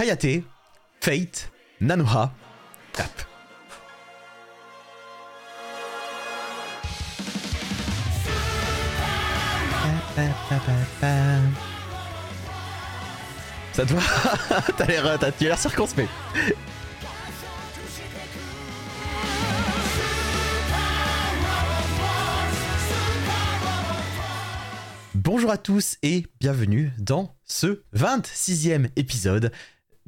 Hayate, Fate, Nanoha, Tap. Ça te va? T'as l'air, t'as, l'air circonspect. Bonjour à tous et bienvenue dans ce 26e épisode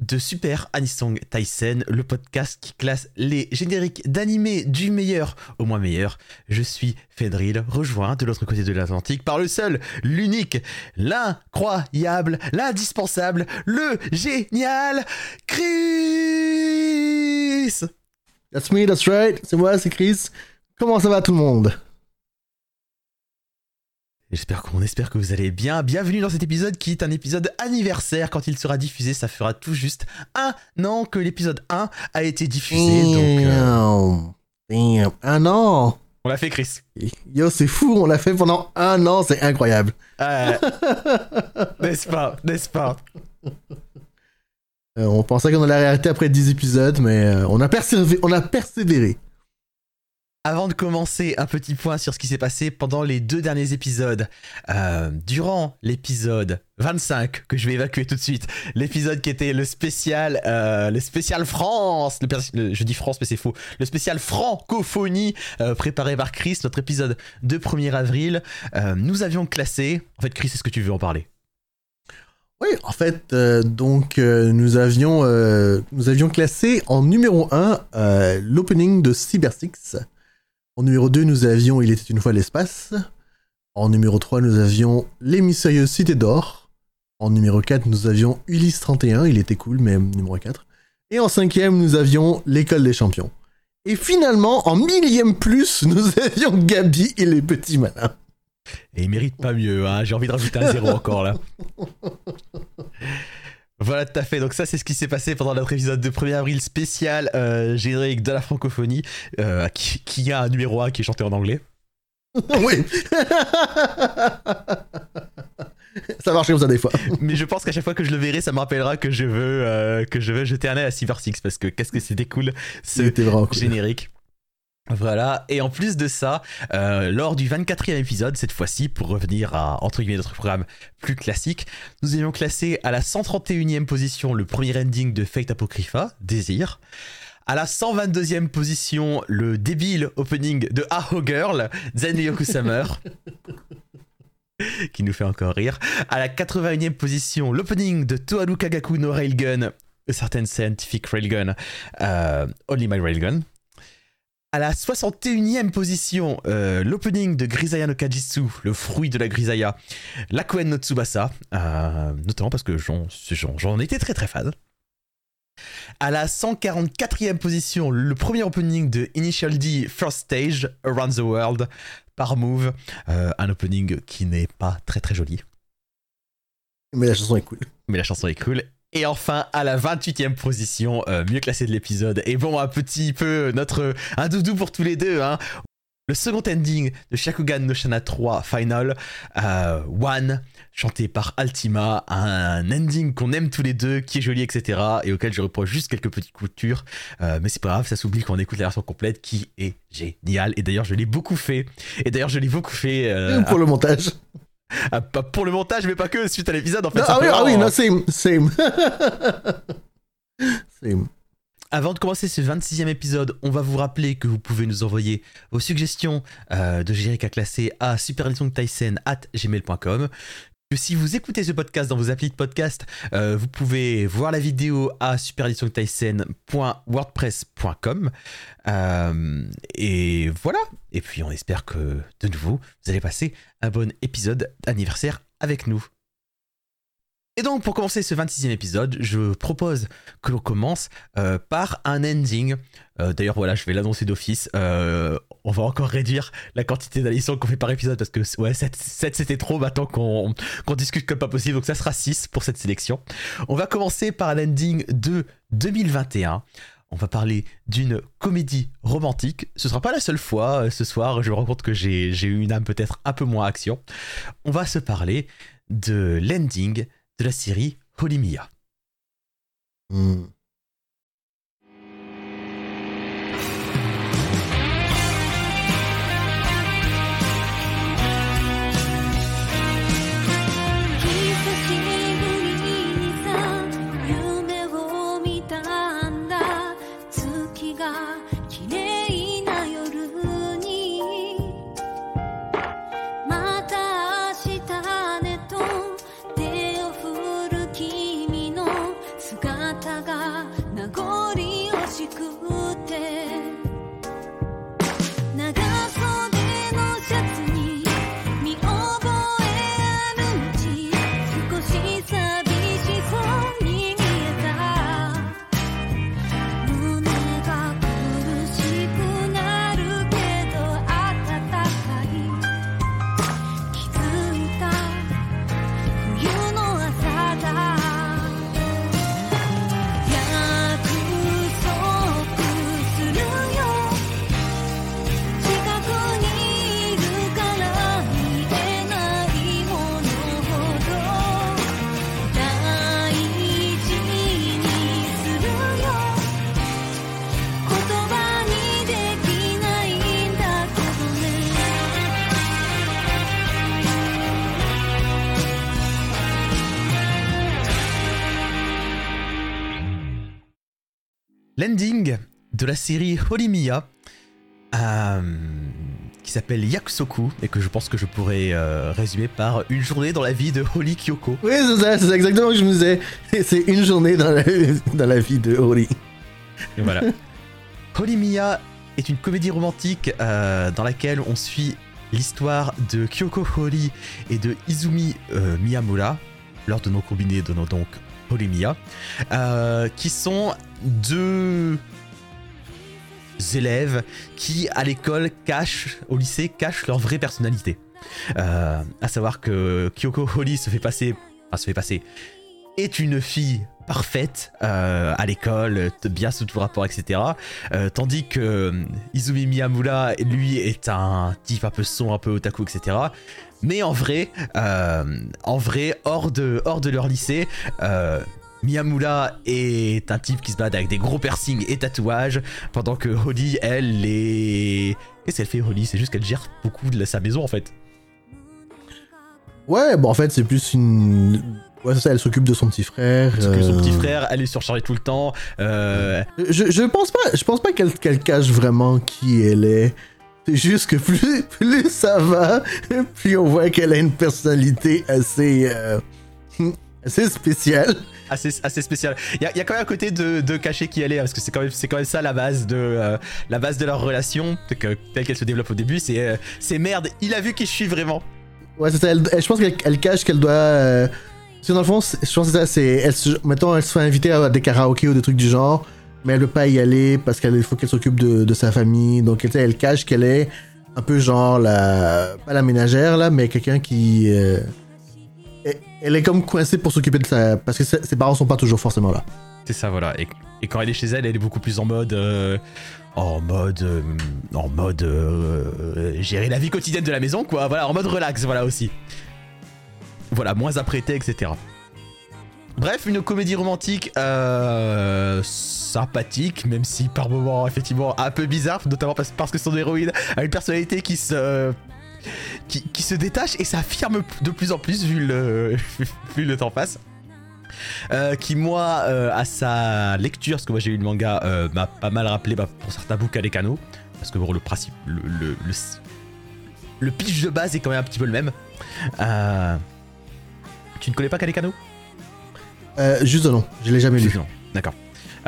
de Super Anisong Tyson, le podcast qui classe les génériques d'animé du meilleur au moins meilleur. Je suis Fedril, rejoint de l'autre côté de l'Atlantique par le seul, l'unique, l'incroyable, l'indispensable, le génial Chris That's me, that's right, c'est moi, c'est Chris. Comment ça va tout le monde? J'espère qu'on espère que vous allez bien. Bienvenue dans cet épisode qui est un épisode anniversaire. Quand il sera diffusé, ça fera tout juste un an que l'épisode 1 a été diffusé. Donc, euh, Damn. Un an on l'a fait, Chris. Yo, c'est fou, on l'a fait pendant un an, c'est incroyable. Euh, n'est-ce pas N'est-ce pas? Euh, on pensait qu'on allait arrêter après 10 épisodes, mais on, a persévé- on a persévéré. Avant de commencer, un petit point sur ce qui s'est passé pendant les deux derniers épisodes. Euh, durant l'épisode 25, que je vais évacuer tout de suite, l'épisode qui était le spécial, euh, le spécial France, je dis France mais c'est faux, le spécial francophonie euh, préparé par Chris, notre épisode de 1er avril, nous avions classé, en fait Chris, est-ce que tu veux en parler? Oui, en fait, donc nous avions nous avions classé en numéro 1 euh, l'opening de Cyber Six. En numéro 2, nous avions Il était une fois l'espace. En numéro 3, nous avions Les mystérieuses cités d'or. En numéro 4, nous avions Ulysse 31, il était cool, mais numéro 4. Et en cinquième, nous avions L'école des champions. Et finalement, en millième plus, nous avions Gabi et les petits malins. Et il mérite pas mieux, hein. j'ai envie de rajouter un zéro encore là. Voilà, tout à fait. Donc ça, c'est ce qui s'est passé pendant notre épisode de 1er avril spécial euh, générique de la francophonie, euh, qui, qui a un numéro 1 qui est chanté en anglais. oui. ça marche comme ça des fois. Mais je pense qu'à chaque fois que je le verrai, ça me rappellera que je veux, euh, que je veux jeter un œil à Cyber Six, parce que qu'est-ce que c'était cool ce C'était vraiment cool. générique. Voilà, et en plus de ça, euh, lors du 24e épisode, cette fois-ci, pour revenir à entre guillemets notre programme plus classique, nous avions classé à la 131e position le premier ending de Fate Apocrypha, Désir. À la 122e position, le débile opening de Aho Girl, Zen Yoku Summer. qui nous fait encore rire. À la 81e position, l'opening de Toharu Kagaku no Railgun, A Certain Scientific Railgun, euh, Only My Railgun. À la 61e position, euh, l'opening de Grisaya no Kajitsu, le fruit de la Grisaya, l'Akuen no Tsubasa, euh, notamment parce que j'en, étais très très fan. À la 144e position, le premier opening de Initial D First Stage, Around the World, par Move, euh, un opening qui n'est pas très très joli, Mais la chanson est cool. mais la chanson est cool. Et enfin, à la 28e position, euh, mieux classé de l'épisode, et bon, un petit peu notre. un doudou pour tous les deux, hein. Le second ending de Shakugan no Shana 3 Final, euh, One, chanté par Altima, un ending qu'on aime tous les deux, qui est joli, etc. et auquel je reproche juste quelques petites coutures. Euh, mais c'est pas grave, ça s'oublie quand on écoute la version complète qui est géniale. Et d'ailleurs, je l'ai beaucoup fait. Et d'ailleurs, je l'ai beaucoup fait. pour le montage. Ah, pas pour le montage, mais pas que, suite à l'épisode, en fait. Non, ah oui, ah oui, non, same, same. same. Avant de commencer ce 26e épisode, on va vous rappeler que vous pouvez nous envoyer vos suggestions euh, de génériques à classer à superlisongtyson@gmail.com. Que si vous écoutez ce podcast dans vos applis de podcast, euh, vous pouvez voir la vidéo à superlisongtyson.wordpress.com. Euh, et voilà. Et puis on espère que de nouveau, vous allez passer un bon épisode d'anniversaire avec nous. Et donc, pour commencer ce 26e épisode, je propose que l'on commence euh, par un ending. Euh, D'ailleurs, voilà, je vais l'annoncer d'office. Euh, on va encore réduire la quantité d'additions qu'on fait par épisode parce que, ouais, 7, c'était trop maintenant qu'on discute comme pas possible. Donc, ça sera 6 pour cette sélection. On va commencer par un ending de 2021. On va parler d'une comédie romantique. Ce sera pas la seule fois ce soir. Je me rends compte que j'ai eu une âme peut-être un peu moins action. On va se parler de l'ending de la série Holy Mia. L'ending de la série Holy Mia, euh, qui s'appelle Yakusoku, et que je pense que je pourrais euh, résumer par une journée dans la vie de Holy Kyoko. Oui, c'est ça, c'est exactement ce que je me disais. C'est une journée dans la, dans la vie de Holy. Et voilà. Holy Mia est une comédie romantique euh, dans laquelle on suit l'histoire de Kyoko Hori et de Izumi Miyamura, lors de nos combinés donnant donc Mia, qui sont deux élèves qui, à l'école, cachent, au lycée, cachent leur vraie personnalité. Euh, à savoir que Kyoko Holly se fait passer, enfin se fait passer, est une fille parfaite euh, à l'école, bien sous tout rapport, etc. Euh, tandis que Izumi Miyamura, lui, est un type un peu son, un peu otaku, etc. Mais en vrai, en vrai, hors de, hors de leur lycée, Miyamura est un type qui se bat avec des gros piercings et tatouages, pendant que Holly, elle, est... Qu'est-ce qu'elle fait, Holly? C'est juste qu'elle gère beaucoup de sa maison, en fait. Ouais, bon, en fait, c'est plus une... Ouais, c'est ça, elle s'occupe de son petit frère. S'occupe de son petit euh. frère, elle est surchargée tout le temps. Euh. Je, je, pense pas, je pense pas qu'elle cache vraiment qui elle est. C'est juste que plus, plus ça va, plus on voit qu'elle a une personnalité assez... Euh, assez spéciale assez, assez spécial. Il y, a quand même un côté de, de cacher qui elle est, parce que c'est quand, même, quand même ça la base de, euh, la base de leur relation, que, telle qu'elle se développe au début. C'est euh, c'est merde, il a vu qui je suis vraiment. Ouais, c'est ça. je pense qu'elle cache qu'elle doit. Euh, dans le fond, je pense que c'est ça. C'est, elle, mettons, elle se fait inviter à des karaokés ou des trucs du genre, mais elle veut pas y aller parce qu'il faut qu'elle s'occupe de, sa famille. Donc, elle, cache qu'elle est un peu genre la. Pas la ménagère, là, mais quelqu'un qui elle est comme coincée pour s'occuper de ça, parce que ses parents sont pas toujours forcément là. C'est ça, voilà. Et, quand elle est chez elle, elle est beaucoup plus en mode. Euh, en mode. Euh, en mode. Euh, gérer la vie quotidienne de la maison, quoi. Voilà, en mode relax, voilà aussi. Voilà, moins apprêté, etc. Bref, une comédie romantique sympathique, même si par moments, effectivement, un peu bizarre, notamment parce, parce que son héroïne a une personnalité qui se qui, se détache et s'affirme de plus en plus vu le, vu le temps passe. Euh, qui moi euh, à sa lecture, parce que moi j'ai eu le manga, euh, m'a pas mal rappelé bah, pour certains bouts Kanekano, parce que bon, le principe, le, le, pitch de base est quand même un petit peu le même. tu ne connais pas Kanekano Juste non, je l'ai jamais lu. D'accord.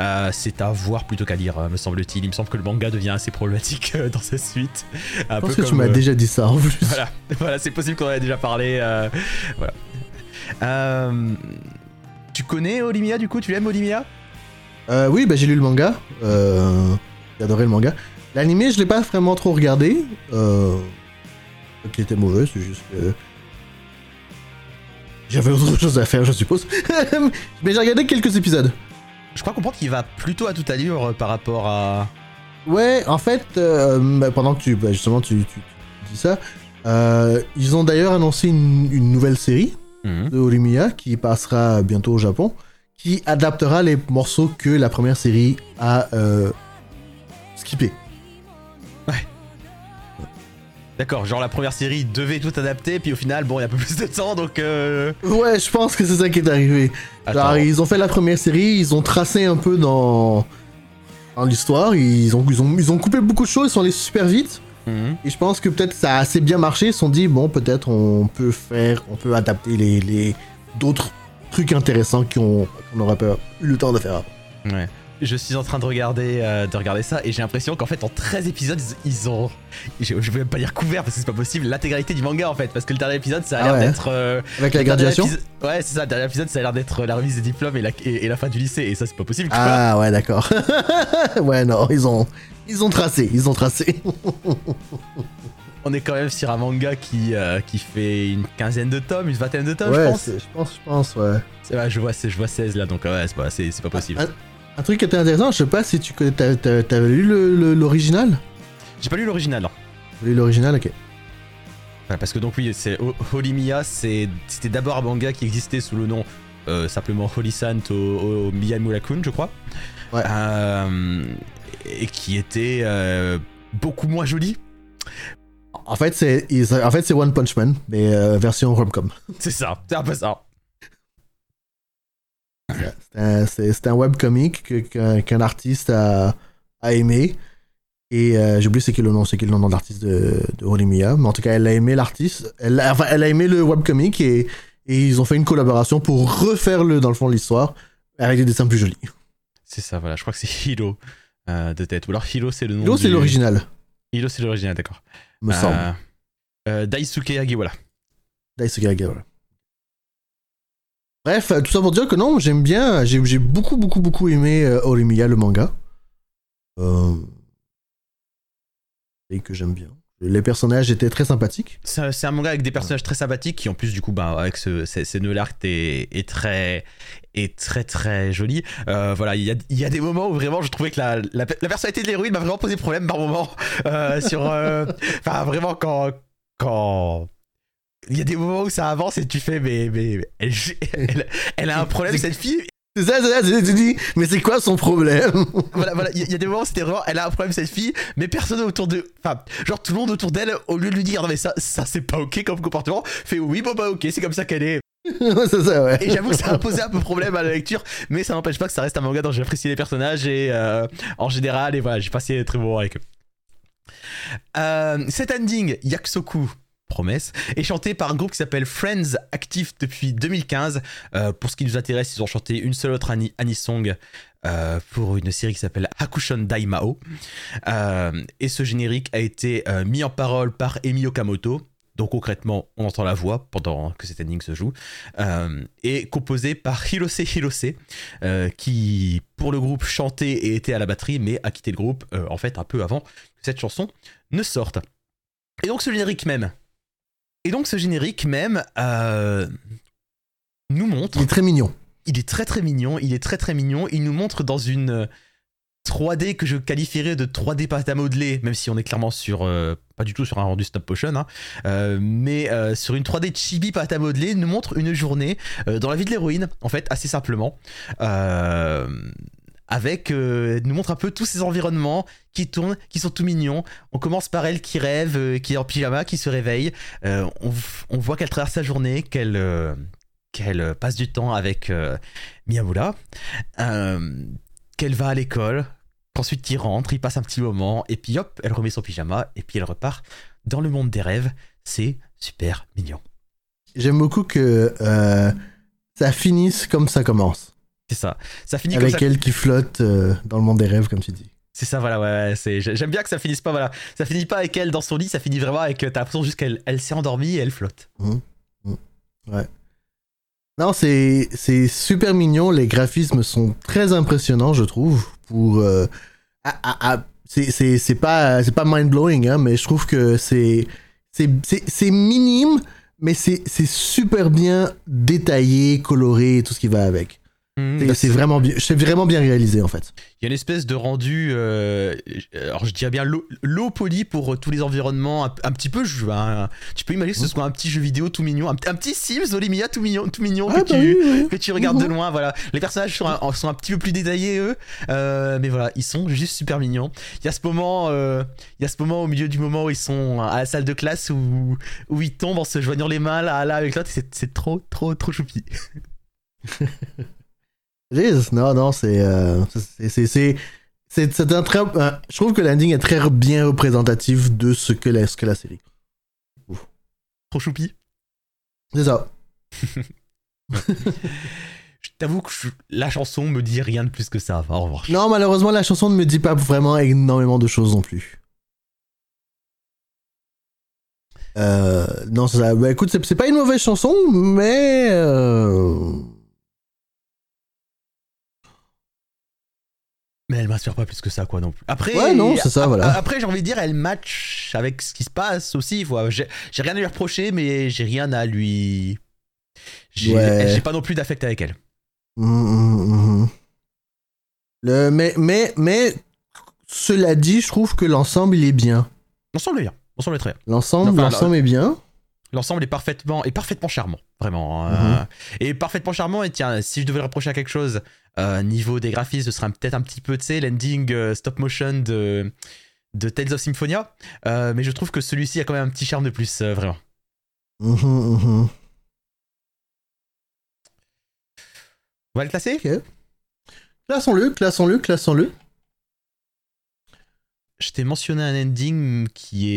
Euh, c'est à voir plutôt qu'à lire, me semble-t-il. Il me semble que le manga devient assez problématique euh, dans sa suite. Je pense que tu m'as euh, déjà dit ça en plus. Voilà, voilà c'est possible qu'on en ait déjà parlé. voilà. tu connais Olimia du coup? Tu aimes Olimia? Oui, bah, j'ai lu le manga. j'ai adoré le manga. L'animé, je l'ai pas vraiment trop regardé. Euh, qui était mauvais, c'est juste que. J'avais autre chose à faire, je suppose. Mais j'ai regardé quelques épisodes. Je crois comprendre qu'il va plutôt à toute allure euh, par rapport à. Ouais, en fait, euh, bah, pendant que tu, bah, justement tu, dis ça, euh, ils ont d'ailleurs annoncé une, nouvelle série mhm. de Olimia qui passera bientôt au Japon, qui adaptera les morceaux que la première série a euh, skippé. D'accord, genre la première série devait tout adapter, puis au final, bon, il y a un peu plus de temps, donc. Euh... Ouais, je pense que c'est ça qui est arrivé. Alors, ils ont fait la première série, ils ont tracé un peu dans, dans l'histoire, ils ont, ils, ont, ils ont coupé beaucoup de choses, ils sont allés super vite. Mhm. Et je pense que peut-être ça a assez bien marché, ils se sont dit, bon, peut-être on peut faire, on peut adapter les, les d'autres trucs intéressants qu'on n'aurait pas eu le temps de faire. Ouais je suis en train de regarder, euh, de regarder ça et j'ai l'impression qu'en fait en 13 épisodes ils, ont, je, je vais même pas dire couvert parce que c'est pas possible, l'intégralité du manga en fait parce que le dernier épisode ça a Ah l'air ouais. d'être... euh, Avec la graduation épisode- Ouais c'est ça, le dernier épisode ça a l'air d'être la remise des diplômes et la, et, et la fin du lycée et ça c'est pas possible quoi. Ah ouais, d'accord. ouais, non, ils ont, ils ont tracé, ils ont tracé. On est quand même sur un manga qui, euh, qui fait une quinzaine de tomes, une vingtaine de tomes je pense. je pense, je pense, ouais. Je vois, je vois 16 là donc euh, ouais c'est pas, pas possible. Ah, Un truc qui était intéressant, je sais pas si tu connais, t'as- t'as- t'avais lu le- le- l'original? J'ai pas lu l'original non. T'as lu l'original, ok. Ouais, parce que donc oui, c'est Ho- Holy Mia, c'est- c'était d'abord un manga qui existait sous le nom euh, simplement Holy Sant au, au Mia Murakun, je crois. Ouais. Euh, et qui était euh, beaucoup moins joli. En fait, c'est, en fait, c'est One Punch Man, mais version rom-com. C'est ça, c'est un peu ça. C'est un, un webcomic qu'un artiste a, a aimé. Et euh, j'ai oublié c'est quel le nom, c'est quel le nom de l'artiste de, de Horimiya. Mais en tout cas, elle a aimé l'artiste. Elle, a- enfin, elle a aimé le webcomic et, et ils ont fait une collaboration pour refaire le, dans le fond l'histoire avec des dessins plus jolis. C'est ça, voilà, je crois que c'est Hilo euh, de tête. Ou alors Hilo, c'est le nom. Hilo, c'est l'original, Hilo, c'est l'original, d'accord. me semble. Euh, euh, Daisuke Hagiwara. Daisuke voilà. Bref, euh, tout ça pour dire que non, j'aime bien, j'ai j'ai beaucoup, beaucoup, beaucoup aimé euh, Horimiya, le manga. Euh... Et que j'aime bien. Les personnages étaient très sympathiques. C'est un- manga avec des personnages très sympathiques qui en plus du coup bah, avec ce, ces, ces nœuds l'arc est, est très est très très joli. Euh, voilà, il y a, il y a des moments où vraiment je trouvais que la, la, la personnalité de l'héroïne m'a vraiment posé problème par moment. Euh, sur euh, enfin vraiment quand quand il y a des moments où ça avance et tu fais mais mais mais elle, elle, elle a un problème cette fille C'est ça, c'est ça, c'est- tu dis, mais c'est quoi son problème? Voilà, voilà, il y, a- il y a des moments où c'était vraiment, elle a un problème cette fille, mais personne autour de, enfin, genre tout le monde autour d'elle, au lieu de lui dire non mais ça, ça c'est pas ok comme comportement, fait oui bon bah ok, c'est comme ça qu'elle est. C'est ça, ouais. Et j'avoue que ça a posé un peu problème à la lecture, mais ça n'empêche pas que ça reste un manga dont j'ai apprécié les personnages et euh, en général et voilà, j'ai passé des très bons moments avec eux. Euh, cet ending, Yakusoku. Promesse, est chanté par un groupe qui s'appelle Friends, actif depuis 2015. Euh, pour ce qui nous intéresse, ils ont chanté une seule autre ani- Anisong euh, pour une série qui s'appelle Hakushon Daimao. Euh, et ce générique a été euh, mis en parole par Emi Okamoto. Donc concrètement, on entend la voix pendant que cet ending se joue. Et composé par Hirose Hirose, qui pour le groupe chantait et était à la batterie, mais a quitté le groupe en fait un peu avant que cette chanson ne sorte. Et donc ce générique même. Et donc ce générique même euh, nous montre Il est très mignon. il est très très mignon, il est très très mignon, il nous montre dans une euh, 3D que je qualifierais de 3D pâte à modeler, même si on est clairement sur, euh, pas du tout sur un rendu stop motion, hein, euh, mais euh, sur une 3D chibi pâte à modeler, il nous montre une journée euh, dans la vie de l'héroïne, en fait, assez simplement. Avec euh, nous montre un peu tous ces environnements qui tournent, qui sont tout mignons. On commence par elle qui rêve, euh, qui est en pyjama, qui se réveille. Euh, on, on voit qu'elle traverse sa journée, qu'elle qu'elle passe du temps avec Miyamura, qu'elle va à l'école, qu'ensuite il rentre, il passe un petit moment, et puis hop, elle remet son pyjama, et puis elle repart dans le monde des rêves. C'est super mignon. J'aime beaucoup que ça finisse comme ça commence. C'est ça. Ça finit Avec comme ça. elle qui flotte euh, dans le monde des rêves, comme tu dis. C'est ça, voilà, ouais, ouais, c'est, j'aime bien que ça finisse pas, voilà. Ça finit pas avec elle dans son lit, ça finit vraiment avec, euh, t'as l'impression juste qu'elle elle s'est endormie et elle flotte. Non, c'est c'est super mignon. Les graphismes sont très impressionnants, je trouve. Pour euh, ah, ah, ah, c'est c'est c'est pas c'est pas mind blowing, hein, mais je trouve que c'est c'est minime, mais c'est c'est super bien détaillé, coloré, tout ce qui va avec. Hmm, C'est- bah, vraiment, bien- c'est vraiment bien réalisé en fait. Il y a une espèce de rendu, euh, alors je dirais bien low poly pour euh, tous les environnements, un, un petit peu, je, un- tu peux imaginer que ce soit un petit jeu vidéo tout mignon, un, un petit Sims Olimia tout mignon, tout mignon Ah, que, bah tu, oui, oui. que tu regardes de Mhm. loin, voilà. Les personnages sont un, sont petit peu plus détaillés eux, euh, mais voilà, ils sont juste super mignons. Il y a ce moment, euh, il y a ce moment au milieu du moment où ils sont à la salle de classe où, où ils tombent en se joignant les mains là, là avec l'autre, c'est trop, trop, trop choupi. Non, non, c'est. euh, c'est- c'est- un très. euh, je trouve que l'ending est très bien représentatif de ce que la, ce que la série. Trop choupi. C'est ça. Je t'avoue que je- la chanson me dit rien de plus que ça. Au revoir. Non, malheureusement, la chanson ne me dit pas vraiment énormément de choses non plus. Euh, non, c'est ça. Bah, écoute, c'est c'est pas une mauvaise chanson, mais. euh, Mais elle m'inspire pas plus que ça, quoi, non plus. Après, Ouais, non, c'est ça, ap- voilà. Après, j'ai envie de dire, elle match avec ce qui se passe aussi. J'ai rien à lui reprocher, mais j'ai rien à lui. J'ai Ouais. pas non plus d'affect avec elle. hum, hum, hum. Le, mais, mais, mais, cela dit, je trouve que l'ensemble, il est bien. L'ensemble est bien. L'ensemble est très bien. L'ensemble, Enfin, l'ensemble est bien. L'ensemble est parfaitement, est parfaitement charmant, vraiment. Mhm. euh, et parfaitement charmant. Et tiens, si je devais le reprocher à quelque chose, euh, niveau des graphismes, ce serait peut-être un petit peu, tu sais, l'ending euh, stop motion de, de Tales of Symphonia. Euh, mais je trouve que celui-ci a quand même un petit charme de plus, vraiment. Mhm, mhm. On va le classer? Ok. Classons-le, classons-le, classons-le. Je t'ai mentionné un ending qui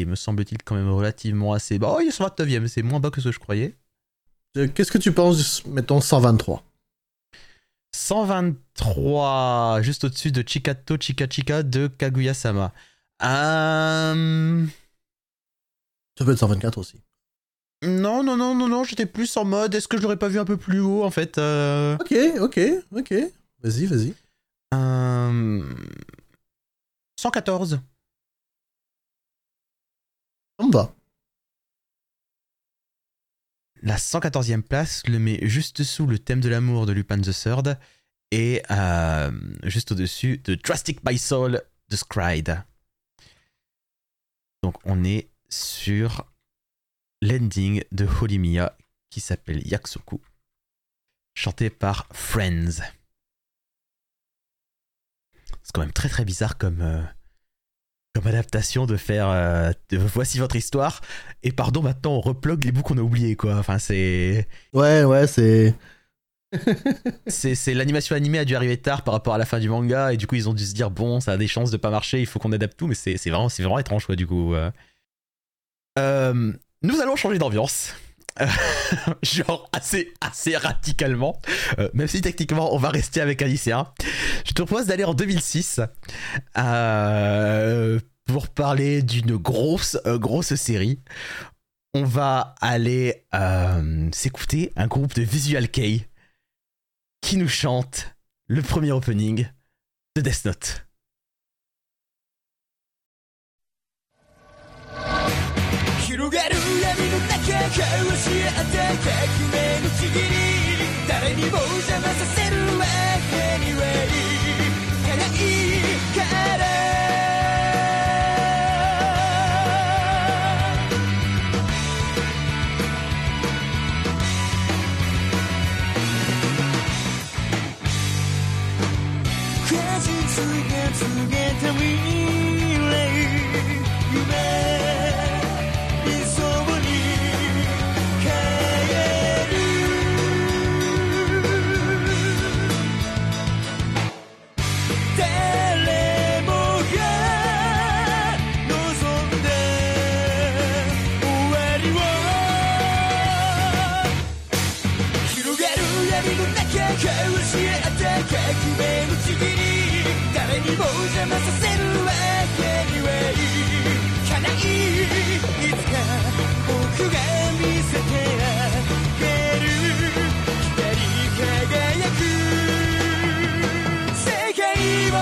est, me semble-t-il, quand même relativement assez bas. Oh, il est sur 29ème, c'est moins bas que ce que je croyais. Euh, Qu'est-ce que tu penses, mettons, 123 123, juste au-dessus de Chikato Chika Chika de Kaguya-sama. Euh... Ça peut être 124 aussi. Non, non, non, non, non, j'étais plus en mode, est-ce que je l'aurais pas vu un peu plus haut, en fait euh... Ok, ok, ok. Vas-y, vas-y. euh, 114. Ça me va. La 114e place le met juste sous le thème de l'amour de Lupin the Third et euh, juste au-dessus de Drastic by Soul de Scride. Donc on est sur l'ending de Holimiya qui s'appelle Yaksoku, chanté par Friends. Quand même très très bizarre comme, euh, comme adaptation de faire euh, de voici votre histoire et pardon maintenant on replogue les bouts qu'on a oubliés quoi. Enfin c'est Ouais, ouais, c'est. c'est l'animation animée a dû arriver tard par rapport à la fin du manga et du coup ils ont dû se dire bon ça a des chances de pas marcher il faut qu'on adapte tout mais c'est vraiment c'est vraiment étrange quoi du coup. Euh, nous allons changer d'ambiance. Euh, genre assez assez radicalement. Euh, même si techniquement on va rester avec un je te propose d'aller en 2006 euh, pour parler d'une grosse grosse série. On va aller s'écouter un groupe de Visual Kei qui nous chante le premier opening de Death Note. 広がる闇の中交わし合って革命のちぎり誰にも邪魔させるわけにはいかないから果実が告げた未来夢誰にも邪魔させるわけにはいかないいつか僕が見せてあげる光り輝く世界を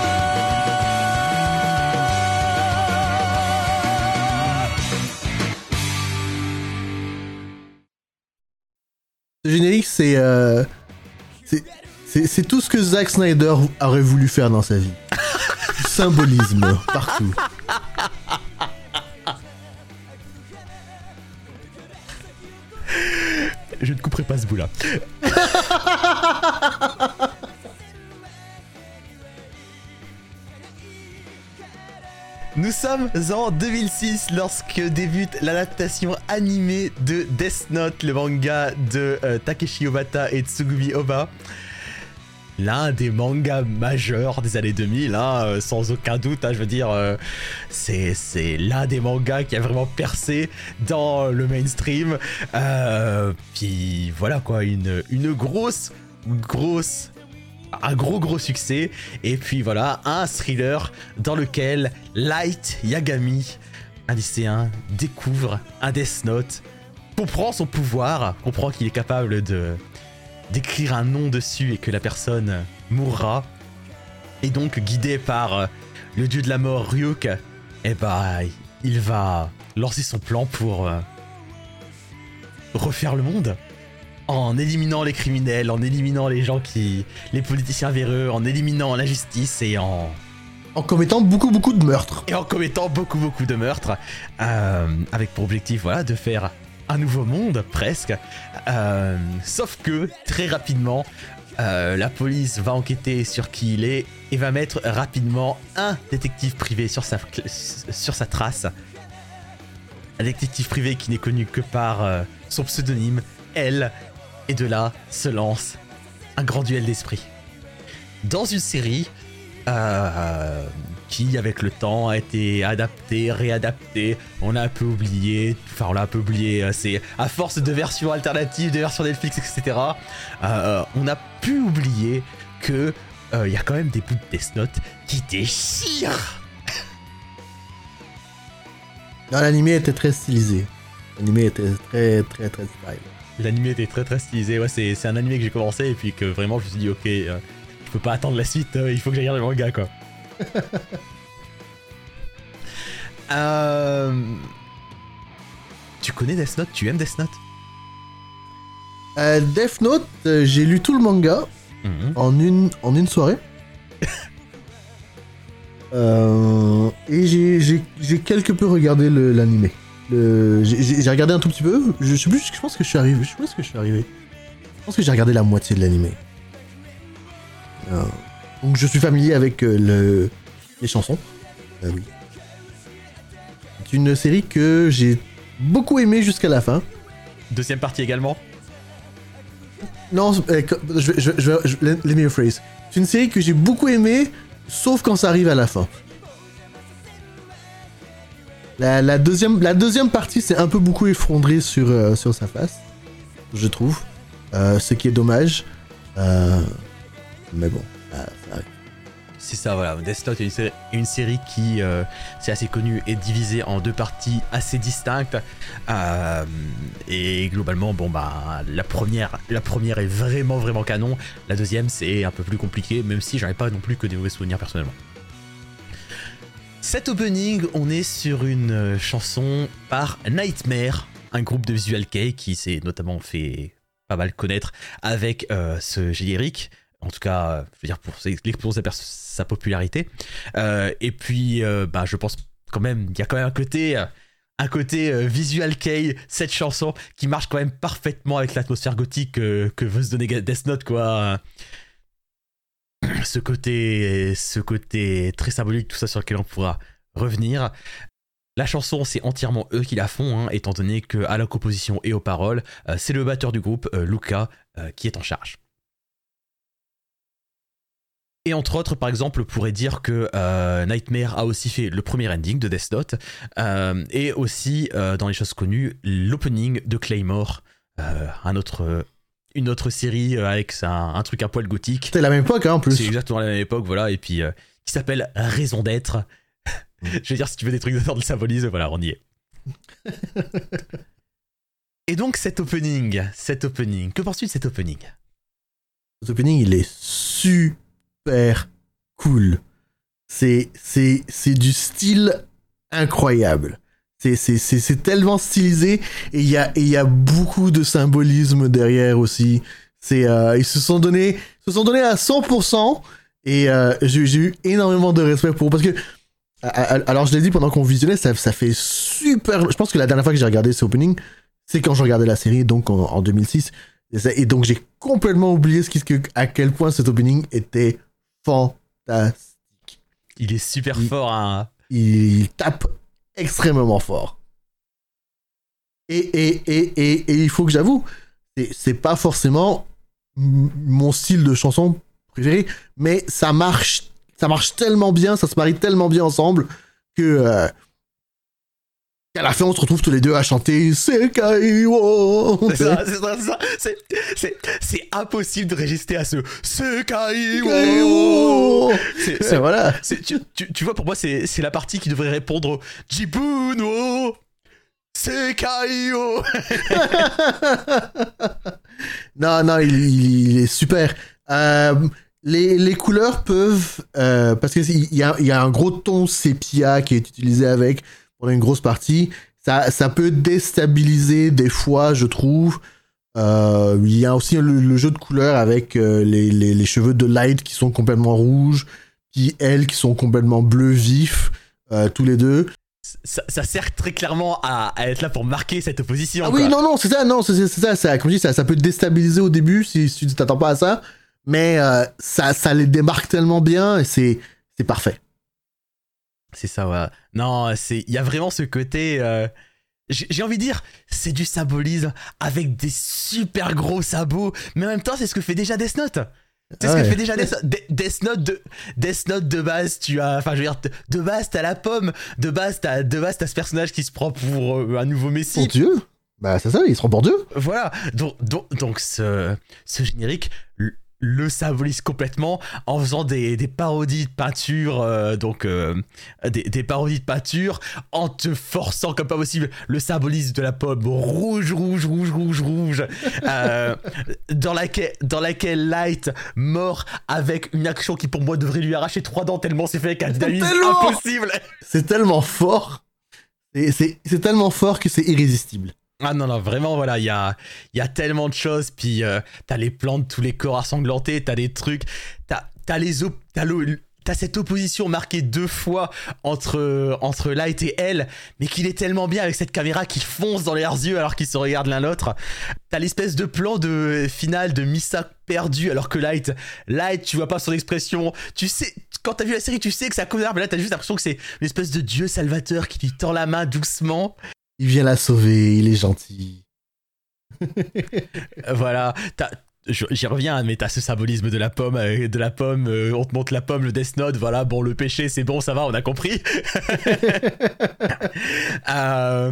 Ce générique, c'est. euh, c'est- C'est c'est tout ce que Zack Snyder aurait voulu faire dans sa vie. Symbolisme partout. Je ne couperai pas ce bout-là. Nous sommes en 2006 lorsque débute l'adaptation animée de Death Note, le manga de euh, Takeshi Obata et Tsugumi Oba. L'un des mangas majeurs des années 2000, hein, euh, sans aucun doute, hein, je veux dire, euh, c'est c'est l'un des mangas qui a vraiment percé dans le mainstream. Euh, puis voilà quoi, une, une grosse, grosse un gros gros succès et puis voilà un thriller dans lequel Light Yagami un lycéen découvre un Death Note comprend son pouvoir comprend qu'il est capable de d'écrire un nom dessus et que la personne mourra et donc guidé par euh, le dieu de la mort Ryuk eh bah il va lancer son plan pour euh, refaire le monde en éliminant les criminels, en éliminant les gens qui. les politiciens véreux, en éliminant l'injustice et en. En commettant beaucoup, beaucoup de meurtres. et en commettant beaucoup, beaucoup de meurtres. euh, avec pour objectif, voilà, de faire un nouveau monde, presque. Euh, sauf que, très rapidement, euh, la police va enquêter sur qui il est et va mettre rapidement un détective privé sur sa, sur sa trace. Un détective privé qui n'est connu que par euh, son pseudonyme, elle. Et de là se lance un grand duel d'esprit. Dans une série qui, avec le temps, a été adaptée, réadaptée, on a un peu oublié, enfin on l'a un peu oublié, euh, c'est à force de versions alternatives, de versions Netflix, etc. euh, on a pu oublier que euh, il y a quand même des bouts de Death Note qui déchirent. Non, l'animé était très stylisé. L'animé était très, très, très style. L'animé était très très stylisé, ouais, c'est un animé que j'ai commencé et puis que vraiment je me suis dit, ok, euh, je peux pas attendre la suite, euh, il faut que j'aille lire le manga quoi. Euh, Tu connais Death Note? Tu aimes Death Note? Euh, Death Note, euh, j'ai lu tout le manga Mhm. en une, en une soirée. Euh, et j'ai- quelque peu regardé l'animé. J'ai regardé un tout petit peu. Je sais plus, je pense que je suis arrivé. Je pense que je suis arrivé. Je pense que j'ai regardé la moitié de l'animé. Donc je suis familier avec euh, le, les chansons. Euh, oui. C'est une série que j'ai beaucoup aimée jusqu'à la fin. Deuxième partie également Non, euh, je vais, je je je- let let me rephrase. C'est une série que j'ai beaucoup aimée, sauf quand ça arrive à la fin. La, la deuxième, la deuxième partie s'est un peu beaucoup effondrée sur, euh, sur sa face, je trouve. Ce qui est dommage. Mais bon. C'est ça, voilà. Death Note est une série, qui, euh, c'est assez connu, est divisée en deux parties assez distinctes. Euh, et globalement, bon, bah, la première, la première est vraiment, vraiment canon. La deuxième, c'est un peu plus compliqué, même si j'en ai pas non plus que des mauvais souvenirs personnellement. Cet opening, on est sur une euh, chanson par Nightmare, un groupe de visual kei qui s'est notamment fait pas mal connaître avec ce générique. En tout cas, euh, je veux dire, pour l'explosion de sa, popularité. Euh, et puis, euh, bah, je pense quand même, il y a quand même un côté, visual kei, cette chanson, qui marche quand même parfaitement avec l'atmosphère gothique que veut se donner Death Note, quoi. Ce côté, ce côté très symbolique, tout ça sur lequel on pourra revenir. La chanson, c'est entièrement eux qui la font, hein, étant donné que à la composition et aux paroles, c'est le batteur du groupe, Luca, qui est en charge. Et entre autres, par exemple, on pourrait dire que euh, Nightmare a aussi fait le premier ending de Death Note, euh, et aussi, euh, dans les choses connues, l'opening de Claymore, un autre, une autre série avec un, un truc un poil gothique. C'était la même époque, hein, en plus. C'est exactement la même époque, voilà, et puis qui s'appelle Raison d'être. Je veux dire, si tu veux des trucs de le symbolise, voilà, on y est. et donc, cet opening, cet opening, que penses-tu de cet opening? Cet opening, il est super cool. C'est, c'est, c'est du style incroyable. C'est, c'est, c'est, c'est tellement stylisé et il y a, y a beaucoup de symbolisme derrière aussi. C'est, euh, ils se sont donnés, se sont donnés à 100% et euh, j'ai eu énormément de respect pour parce que alors je l'ai dit pendant qu'on visionnait, ça, ça fait super. Je pense que la dernière fois que j'ai regardé ce opening, c'est quand je regardais la série, donc en, en 2006. Et, et donc j'ai complètement oublié ce à quel point cet opening était fantastique. Il est super Il- fort, hein. Il tape extrêmement fort. Et, et, et, et, et il faut que j'avoue, c'est- c'est pas forcément mon style de chanson préféré, mais ça marche, ça marche tellement bien, ça se marie tellement bien ensemble que euh, qu'à la fin on se retrouve tous les deux à chanter Sekaiwo. C'est ça, c'est ça, c'est ça. C'est- impossible de résister à ce Sekaiwo. C'est- voilà. tu, tu- tu vois, pour moi, c'est, c'est la partie qui devrait répondre Jibuno Sekaiwo. non, non, il, il- il est super. Euh, les, les couleurs peuvent... euh, parce qu'il y a, y a un gros ton sépia qui est utilisé avec pendant une grosse partie. Ça, ça peut déstabiliser des fois, je trouve. Euh, il y a aussi le, le jeu de couleurs avec euh, les, les, les cheveux de Light qui sont complètement rouges, puis elles qui sont complètement bleu vif, euh, tous les deux. Ça, ça sert très clairement à, à être là pour marquer cette opposition. Ah quoi. oui, non, non, c'est ça, non, c'est ça, ça, comme je dis, ça, ça peut te déstabiliser au début si, si tu t'attends pas à ça, mais ça, ça les démarque tellement bien et c'est parfait. C'est ça, ouais. Non, c'est, il y a vraiment ce côté. euh, J'ai envie de dire, c'est du symbolisme avec des super gros sabots, mais en même temps, c'est ce que fait déjà Death Note. C'est ce Ouais. que fait déjà Death, De- Death Note de Death Note de base. Tu as, enfin, je veux dire, de- base t'as la pomme, de base t'as, de base t'as ce personnage qui se prend pour euh, un nouveau Pour messie. Dieu Bah c'est ça, ils seront pour Dieu Voilà. Donc, donc, donc ce, ce générique le- symbolise complètement en faisant des, des parodies de peinture, euh, donc euh, des, des parodies de peinture, en te forçant comme pas possible le symbolisme de la pomme rouge, rouge, rouge, rouge, rouge, euh, dans, laquelle, dans laquelle Light mort avec une action qui pour moi devrait lui arracher trois dents tellement c'est fait qu'un dynamisme Tellement impossible. C'est tellement fort Et c'est tellement fort que c'est irrésistible. Ah non, non, vraiment, voilà, il y a, y a tellement de choses, puis euh, t'as les plans de tous les corps ensanglantés, t'as des trucs, t'as, t'as les op- t'as, cette opposition marquée deux fois entre, entre Light et elle, mais qu'il est tellement bien avec cette caméra qui fonce dans leurs yeux alors qu'ils se regardent l'un l'autre. T'as l'espèce de plan de finale de Misa perdu alors que Light, Light, tu vois pas son expression, tu sais, quand t'as vu la série, tu sais que ça cause mais là t'as juste l'impression que c'est une espèce de dieu salvateur qui lui tend la main doucement. Il vient la sauver, il est gentil. Voilà, t'as- j'y reviens, mais t'as ce symbolisme de la pomme, euh, de la pomme, euh, on te montre la pomme, le Death Note, voilà, bon, le péché, c'est bon, ça va, on a compris. Euh,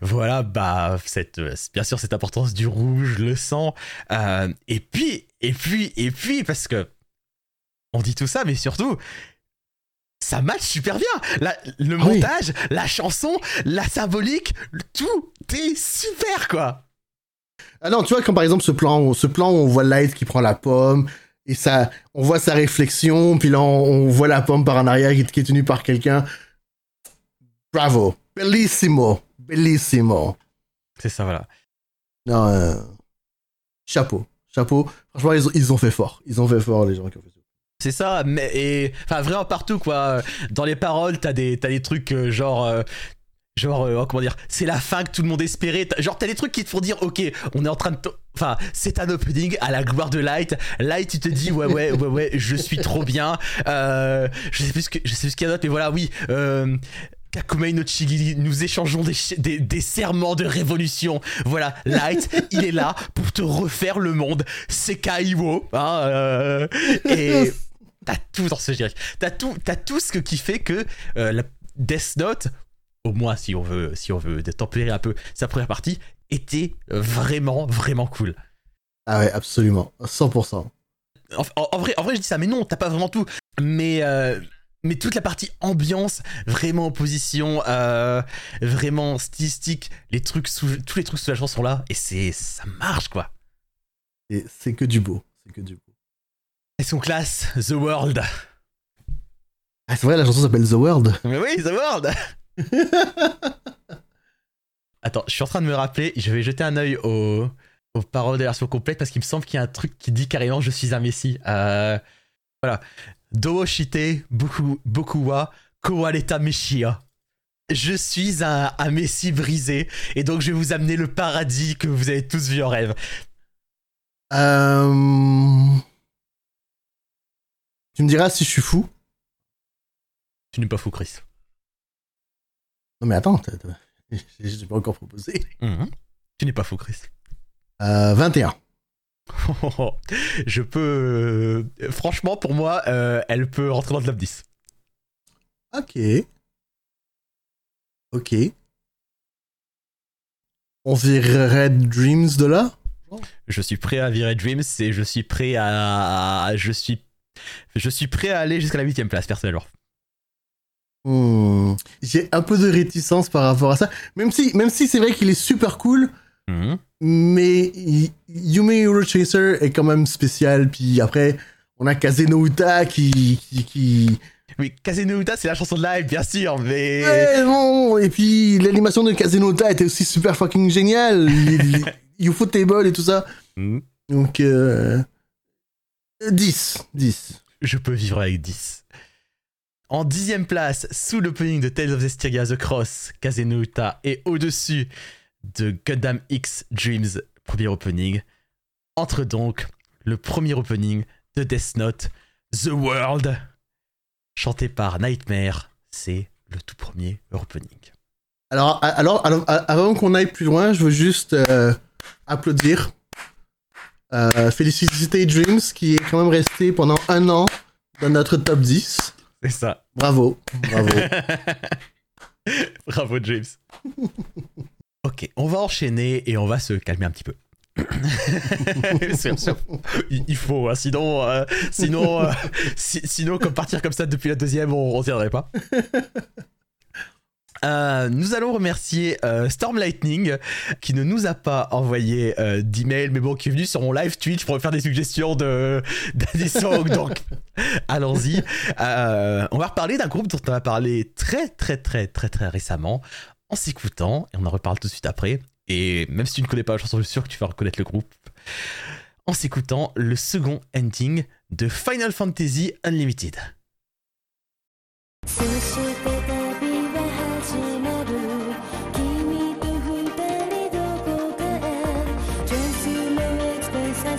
voilà, bah, cette, bien sûr, cette importance du rouge, le sang, euh, et puis, et puis, et puis, parce que, on dit tout ça, mais surtout, ça match super bien. La- le Ah oui. montage, la chanson, la symbolique, tout est super, quoi. Ah non, tu vois, comme par exemple ce plan, ce plan où on voit Light qui prend la pomme, et ça, on voit sa réflexion, puis là on, on voit la pomme par en arrière qui, qui est tenue par quelqu'un. Bravo. Bellissimo. Bellissimo. C'est ça, voilà. Non, euh, chapeau. Chapeau. Franchement, ils ont, ils ont fait fort. Ils ont fait fort, les gens qui ont fait ça. C'est ça, mais enfin vraiment partout quoi. Dans les paroles, t'as des t'as des trucs euh, genre euh, genre euh, comment dire, c'est la fin que tout le monde espérait. Genre t'as des trucs qui te font dire ok, on est en train de, enfin c'est un opening à la gloire de Light. Light, tu te dis ouais ouais ouais ouais, je suis trop bien. Je sais plus ce je sais plus ce qu'il y a d'autre, mais voilà oui. Kakumei no Chigiri, nous échangeons des, des, des serments de révolution. Voilà, Light, il est là pour te refaire le monde. C'est Kaiwo. Hein, et t'as tout dans ce générique. T'as tout, t'as tout ce qui fait que euh, la Death Note, au moins si on veut, si on veut tempérer un peu sa première partie, était vraiment, vraiment cool. Ah ouais, absolument. 100%. En, en- en vrai, en vrai, je dis ça, mais non, t'as pas vraiment tout. Mais, euh, mais toute la partie ambiance, vraiment opposition, euh, vraiment stylistique, les trucs sous, tous les trucs sous la chanson là, et c'est, ça marche quoi. Et c'est que du beau. C'est que du beau. Et son classe, The World. Ah, c'est vrai, la chanson s'appelle The World. Mais oui, The World. Attends, je suis en train de me rappeler, je vais jeter un œil au, aux paroles de la version complète parce qu'il me semble qu'il y a un truc qui dit carrément je suis un messie. Euh, voilà. Dooshite Boku, Bokuwa Koaleta Meshia. Je suis un, un messie brisé et donc je vais vous amener le paradis que vous avez tous vu en rêve. Euh... Tu me diras si je suis fou. Tu n'es pas fou, Chris. Non mais attends, j'ai pas encore proposé. Mhm. Tu n'es pas fou, Chris. Euh, 21. je peux. euh, franchement, pour moi, euh, elle peut rentrer dans le top 10. Ok. Ok. On virerait Dreams de là? Je suis prêt à virer Dreams et je suis prêt à. Je suis. Je suis prêt à aller jusqu'à la 8 place, personnellement. Hmm. J'ai un peu de réticence par rapport à ça. Même si, même si c'est vrai qu'il est super cool, Mhm. mais Yume Hero Chaser est quand même spécial. Puis après, on a Kazeno Uta qui. qui, qui... Oui, Kazeno Uta, c'est la chanson de live, bien sûr, mais. Ouais, non Et puis l'animation de Kazeno Uta était aussi super fucking géniale. Les- les Ufotable et tout ça. Mhm. Donc. Euh... 10. 10. Je peux vivre avec 10. En dixième place, sous l'opening de Tales of Zestiria The Cross, Kazeno Uta, et au-dessus de Gundam X Dreams, premier opening, entre donc le premier opening de Death Note, The World, chanté par Nightmare. C'est le tout premier opening. Alors, avant qu'on aille plus loin, je veux juste euh, applaudir. Euh, féliciter Dreams qui est quand même resté pendant un an dans notre top 10. C'est ça. Bravo, bravo. Bravo James. ok, on va enchaîner et on va se calmer un petit peu. Bien sûr, il il faut, hein, sinon, euh, sinon, euh, si- sinon, comme partir comme ça depuis la deuxième, on ne tiendrait pas. Euh, nous allons remercier euh, Storm Lightning qui ne nous a pas envoyé euh, d'email mais bon qui est venu sur mon live Twitch pour faire des suggestions de d'addition. Donc allons-y. Euh, on va reparler d'un groupe dont on a parlé très très très très très récemment en s'écoutant et on en reparle tout de suite après. Et même si tu ne connais pas la chanson je suis sûr que tu vas reconnaître le groupe. En s'écoutant le second ending de Final Fantasy Unlimited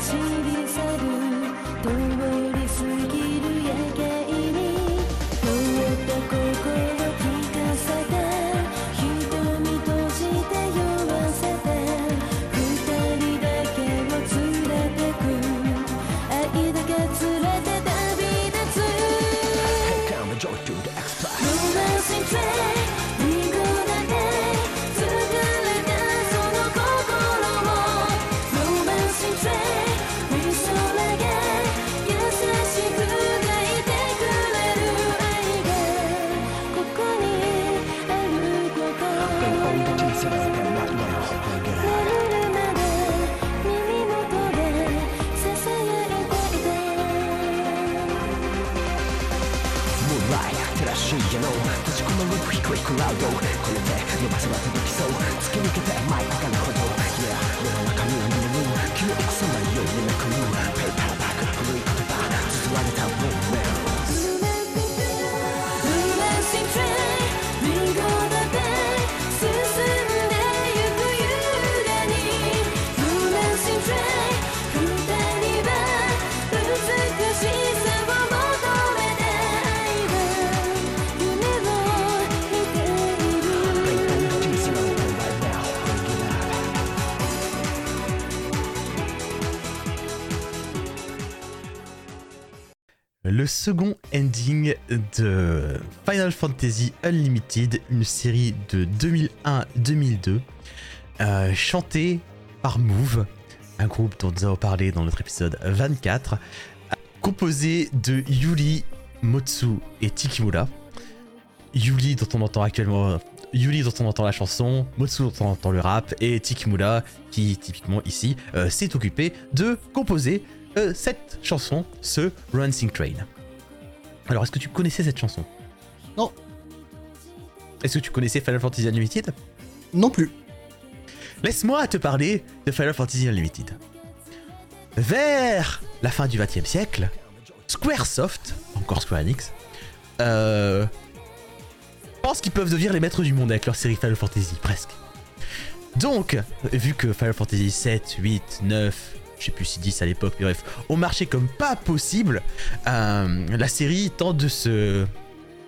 to look at that mic. Second ending de Final Fantasy Unlimited, une série de 2001-2002, euh, chantée par Move, un groupe dont nous avons parlé dans notre épisode 24, euh, composé de Yuri, Motsu et Tikimura. Yuri dont on entend actuellement Yuri dont on entend la chanson, Motsu dont on entend le rap, et Tikimura qui typiquement ici euh, s'est occupé de composer euh, cette chanson, ce Romancing Train. Alors, est-ce que tu connaissais cette chanson? Non. Est-ce que tu connaissais Final Fantasy Unlimited? Non plus. laisse-moi te parler de Final Fantasy Unlimited. Vers la fin du XXe siècle, Squaresoft, encore Square Enix, euh, pense qu'ils peuvent devenir les maîtres du monde avec leur série Final Fantasy, presque. Donc, vu que Final Fantasy 7, 8, 9, je sais plus si 10 à l'époque, mais bref, ont marché comme pas possible, euh, la série tente de se.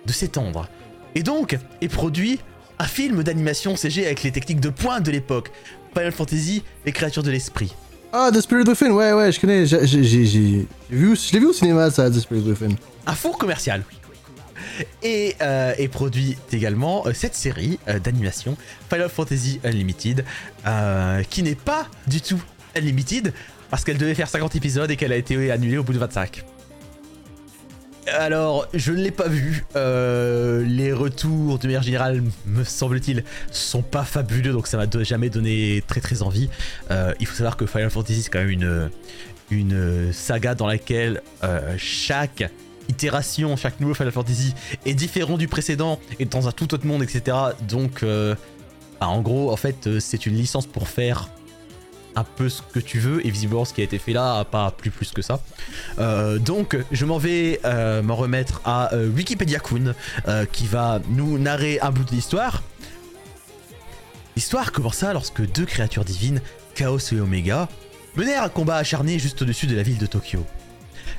de s'étendre. Et donc, est produit un film d'animation CG avec les techniques de pointe de l'époque. Final Fantasy, les créatures de l'esprit. Ah, The Spirit Within, ouais, ouais, je connais. j'ai- vu, je l'ai vu au cinéma, ça, The Spirit Within. un four commercial. Et, euh, et produit également euh, cette série euh, d'animation Final Fantasy Unlimited, euh, qui n'est pas du tout Unlimited, parce qu'elle devait faire 50 épisodes et qu'elle a été annulée au bout de 25. Alors, je ne l'ai pas vu. Euh, les retours, de manière générale, me semble-t-il, sont pas fabuleux, donc ça m'a jamais donné très très envie. Euh, il faut savoir que Final Fantasy, c'est quand même une, saga dans laquelle euh, chaque itération, chaque nouveau Final Fantasy est différent du précédent et dans un tout autre monde, etc. Donc, bah, en gros, en fait, c'est une licence pour faire un peu ce que tu veux et visiblement ce qui a été fait là pas plus plus que ça. Euh, donc, je m'en vais euh, m'en remettre à euh, Wikipédia Kun qui va nous narrer un bout de l'histoire. L'histoire commença lorsque deux créatures divines, Chaos et Omega, menèrent un combat acharné juste au-dessus de la ville de Tokyo.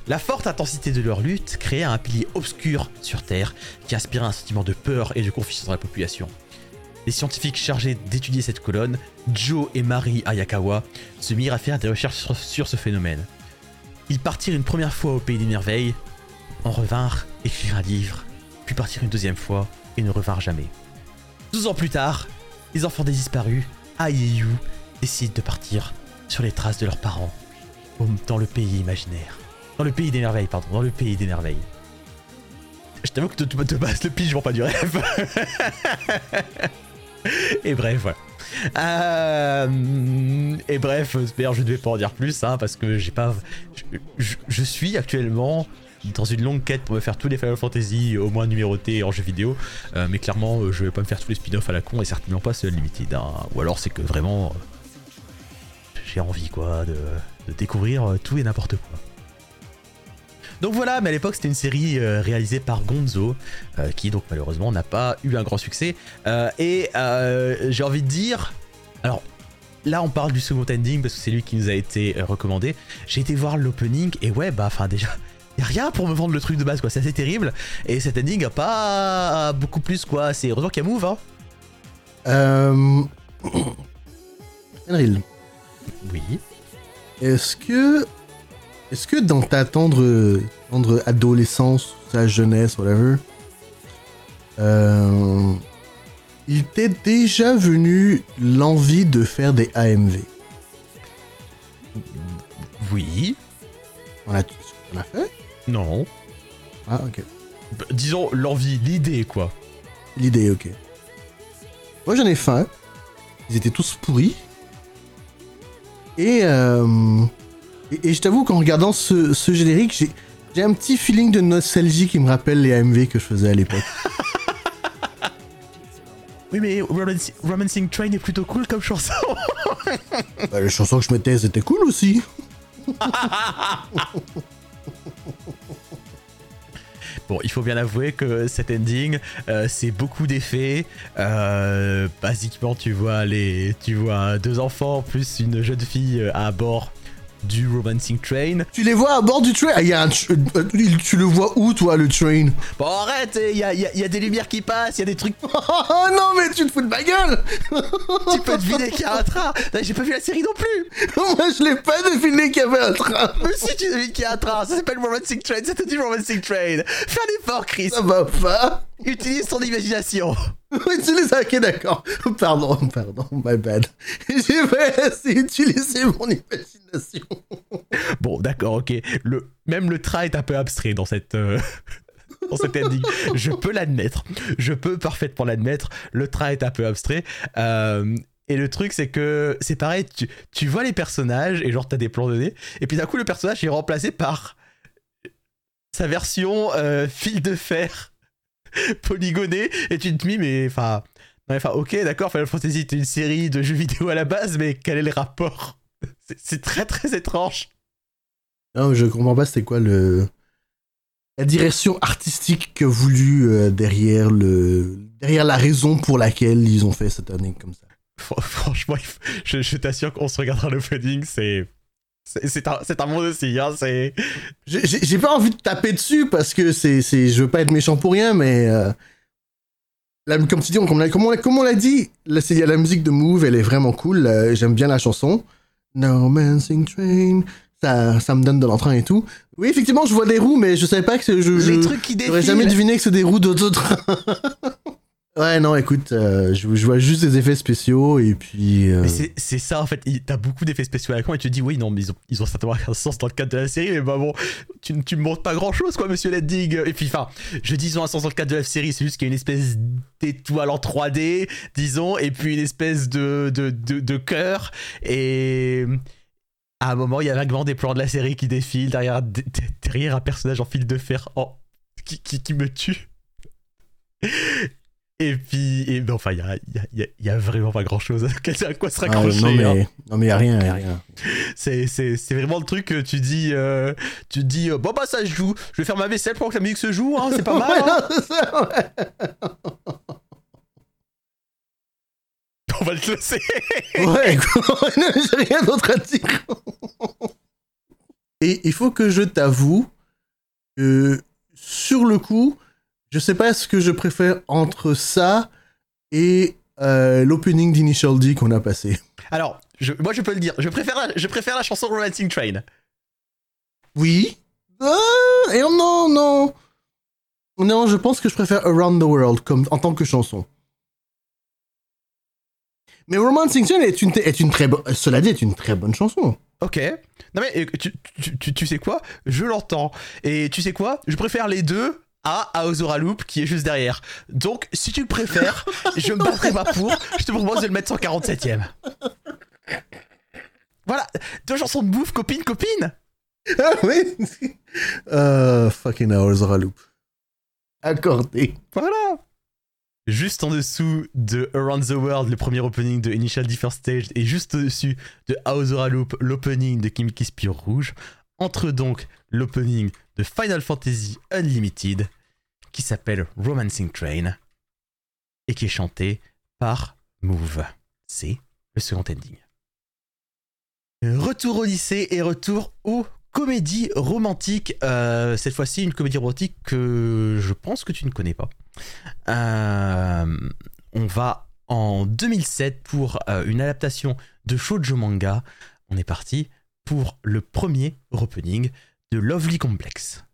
La forte intensité de leur lutte créa un pilier obscur sur Terre qui inspira un sentiment de peur et de confusion dans la population. Les scientifiques chargés d'étudier cette colonne, Joe et Mari Ayakawa, se mirent à faire des recherches sur, ce phénomène. Ils partirent une première fois au pays des merveilles, en revinrent écrire un livre, puis partirent une deuxième fois et ne revinrent jamais. 12 ans plus tard, les enfants des disparus, Ai décident de partir sur les traces de leurs parents, dans le pays imaginaire. Dans le pays des merveilles, pardon, dans le pays des merveilles. Je t'avoue que de, base, le pitch, je vends pas du rêve. et bref, voilà. Euh, et bref, d'ailleurs, je ne vais pas en dire plus, hein, parce que j'ai pas. Je, suis actuellement dans une longue quête pour me faire tous les Final Fantasy au moins numérotés en jeu vidéo, euh, mais clairement, euh, je vais pas me faire tous les spin-offs à la con et certainement pas ce Unlimited. hein. Ou alors, c'est que vraiment. j'ai envie, quoi, de, découvrir tout et n'importe quoi. Donc voilà, mais à l'époque c'était une série euh, réalisée par Gonzo, euh, qui donc malheureusement n'a pas eu un grand succès. Euh, et euh, j'ai envie de dire, alors là on parle du second ending parce que c'est lui qui nous a été recommandé. J'ai été voir l'opening et ouais bah enfin déjà. Y a rien pour me vendre le truc de base quoi, c'est assez terrible. Et cet ending a pas beaucoup plus quoi, c'est heureusement qu'il y a Move hein. Euh... Enril, Oui. est-ce que... Est-ce que dans ta tendre, tendre adolescence, ta jeunesse, whatever, euh, il t'est déjà venu l'envie de faire des AMV Oui. On a, on a fait? Non. Ah, ok. Disons l'envie, l'idée quoi. L'idée, ok. Moi, j'en ai fait un. Ils étaient tous pourris. Et, euh, et, et je t'avoue qu'en regardant ce, ce générique, j'ai, j'ai un petit feeling de nostalgie qui me rappelle les AMV que je faisais à l'époque. Oui mais Romanci- Romancing Train est plutôt cool comme chanson. Bah, les chansons que je mettais, c'était cool aussi. Bon, il faut bien avouer que cet ending, euh, c'est beaucoup d'effets. Euh, basiquement, tu vois les, tu vois deux enfants plus une jeune fille à bord du Romancing Train. Tu les vois à bord du train? Ah, y a un tr- euh, tu le vois où, toi, le train? Bon, arrête, il y a, y a- y a des lumières qui passent, il y a des trucs. Oh non, mais tu te fous de ma gueule tu peux deviner qu'il y a un train. J'ai pas vu la série non plus. Moi, je l'ai pas deviné qu'il y avait un train. Mais si tu devines qu'il y a un train, ça s'appelle Romancing Train, te dit Romancing Train. Fais un effort, Chris. Ça va pas. Utilise ton imagination. Utilise, ok, d'accord. Pardon, pardon, my bad. J'ai assez utilisé mon imagination. Bon, d'accord, ok. Le, même le train est un peu abstrait dans cette. euh, Dans cet ending. Je peux l'admettre. Je peux parfaitement l'admettre. Le train est un peu abstrait. Euh, et le truc, c'est que c'est pareil, tu, tu vois les personnages et genre t'as des plans nez. Et puis d'un coup, le personnage est remplacé par sa version euh, fil de fer polygonée. Et tu te dis, mais enfin, Enfin, ok, d'accord, Final Fantasy est une série de jeux vidéo à la base, mais quel est le rapport C'est- C'est très très étrange. Non, je comprends pas c'était quoi le la direction artistique que voulu euh, derrière le derrière la raison pour laquelle ils ont fait cette année comme ça. Fr- Franchement, je, je t'assure qu'on se regardera l'opening, c'est. C'est c'est un, c'est un monde aussi, hein, c'est. J'ai- pas envie de taper dessus parce que c'est c'est je veux pas être méchant pour rien mais euh, la- comme tu dis comme on l'a comme on l'a- comme on l'a dit la, c'est- la musique de Move elle est vraiment cool euh, j'aime bien la chanson No Romancing Train ça ça me donne de l'entrain et tout oui effectivement je vois des roues mais je savais pas que je, je Les trucs qui J'aurais jamais deviné que c'est des roues d'autotrain. ouais, non, écoute, euh, je, vois juste des effets spéciaux et puis. euh, c'est- ça en fait, t'as beaucoup d'effets spéciaux à l'écran et tu te dis oui non mais ils ont, ils ont certainement un sens dans le cadre de la série mais bah bon tu, tu me montres pas grand chose quoi monsieur Leddig et puis enfin je dis ils ont un sens dans le cadre de la série c'est juste qu'il y a une espèce d'étoile en 3D disons et puis une espèce de, de, cœur. Et à un moment il y a vaguement des plans de la série qui défilent derrière, derrière un personnage en fil de fer oh, qui, qui me tue et puis, et ben, enfin, il y a, il y, a, il y a- il y a vraiment pas grand chose à quoi se ah, raccrocher. non, hein. mais, non, mais y a rien, y a rien. C'est, vraiment le truc que tu dis, euh, tu dis, euh, bon bah ça se joue, je vais faire ma vaisselle pendant que la musique se joue, hein, c'est pas mal. Hein. On va le classer. Ouais, j'ai rien d'autre à dire. Et il faut que je t'avoue que sur le coup, je sais pas ce que je préfère entre ça et euh, l'opening d'Initial D qu'on a passé. Alors, je, moi je peux le dire, je préfère la, je préfère la chanson Romancing Train. Oui. Ah, et non, non. Non, je pense que je préfère Around the World comme, en tant que chanson. Mais Romancing Train est une, est une très bonne. Cela dit, est une très bonne chanson. Ok. Non mais euh, tu, tu, tu, tu sais quoi? Je l'entends. Et tu sais quoi? Je préfère les deux à Aozora Loop qui est juste derrière. Donc, si tu le préfères, je me battrai pas pour. Je te propose de le mettre 147ème. Voilà, deux chansons de bouffe, copine, copine. Ah oui. Euh, fucking hours of a loop. Accordé. Voilà. Juste en dessous de Around the World, le premier opening de Initial D First Stage, et juste au-dessus de Aozora Loop, l'opening de Kimiki Spire Rouge, entre donc l'opening de Final Fantasy Unlimited, qui s'appelle Romancing Train, et qui est chanté par Move. C'est le second ending. Retour au lycée et retour aux comédies romantiques. Euh, cette fois-ci, une comédie romantique que je pense que tu ne connais pas. Euh, on va en 2007 pour euh, une adaptation de shoujo manga. On est parti pour le premier opening de Lovely Complex.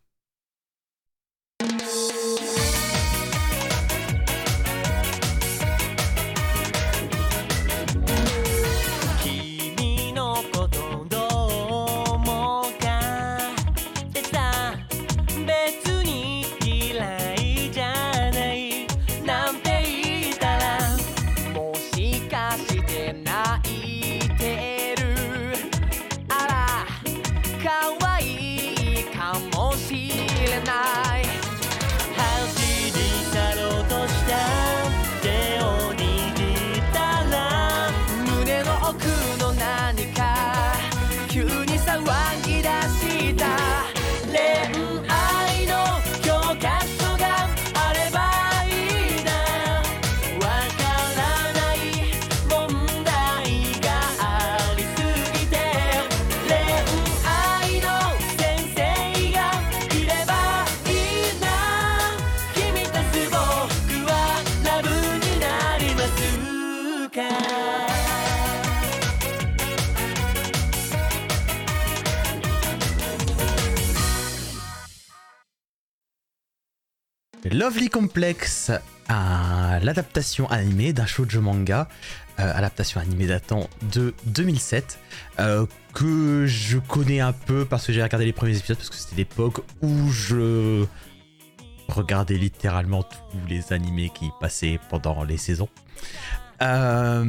Lovely Complex, l'adaptation animée d'un shoujo manga, euh, adaptation animée datant de 2007, euh, que je connais un peu parce que j'ai regardé les premiers épisodes parce que c'était l'époque où je regardais littéralement tous les animés qui passaient pendant les saisons. Euh,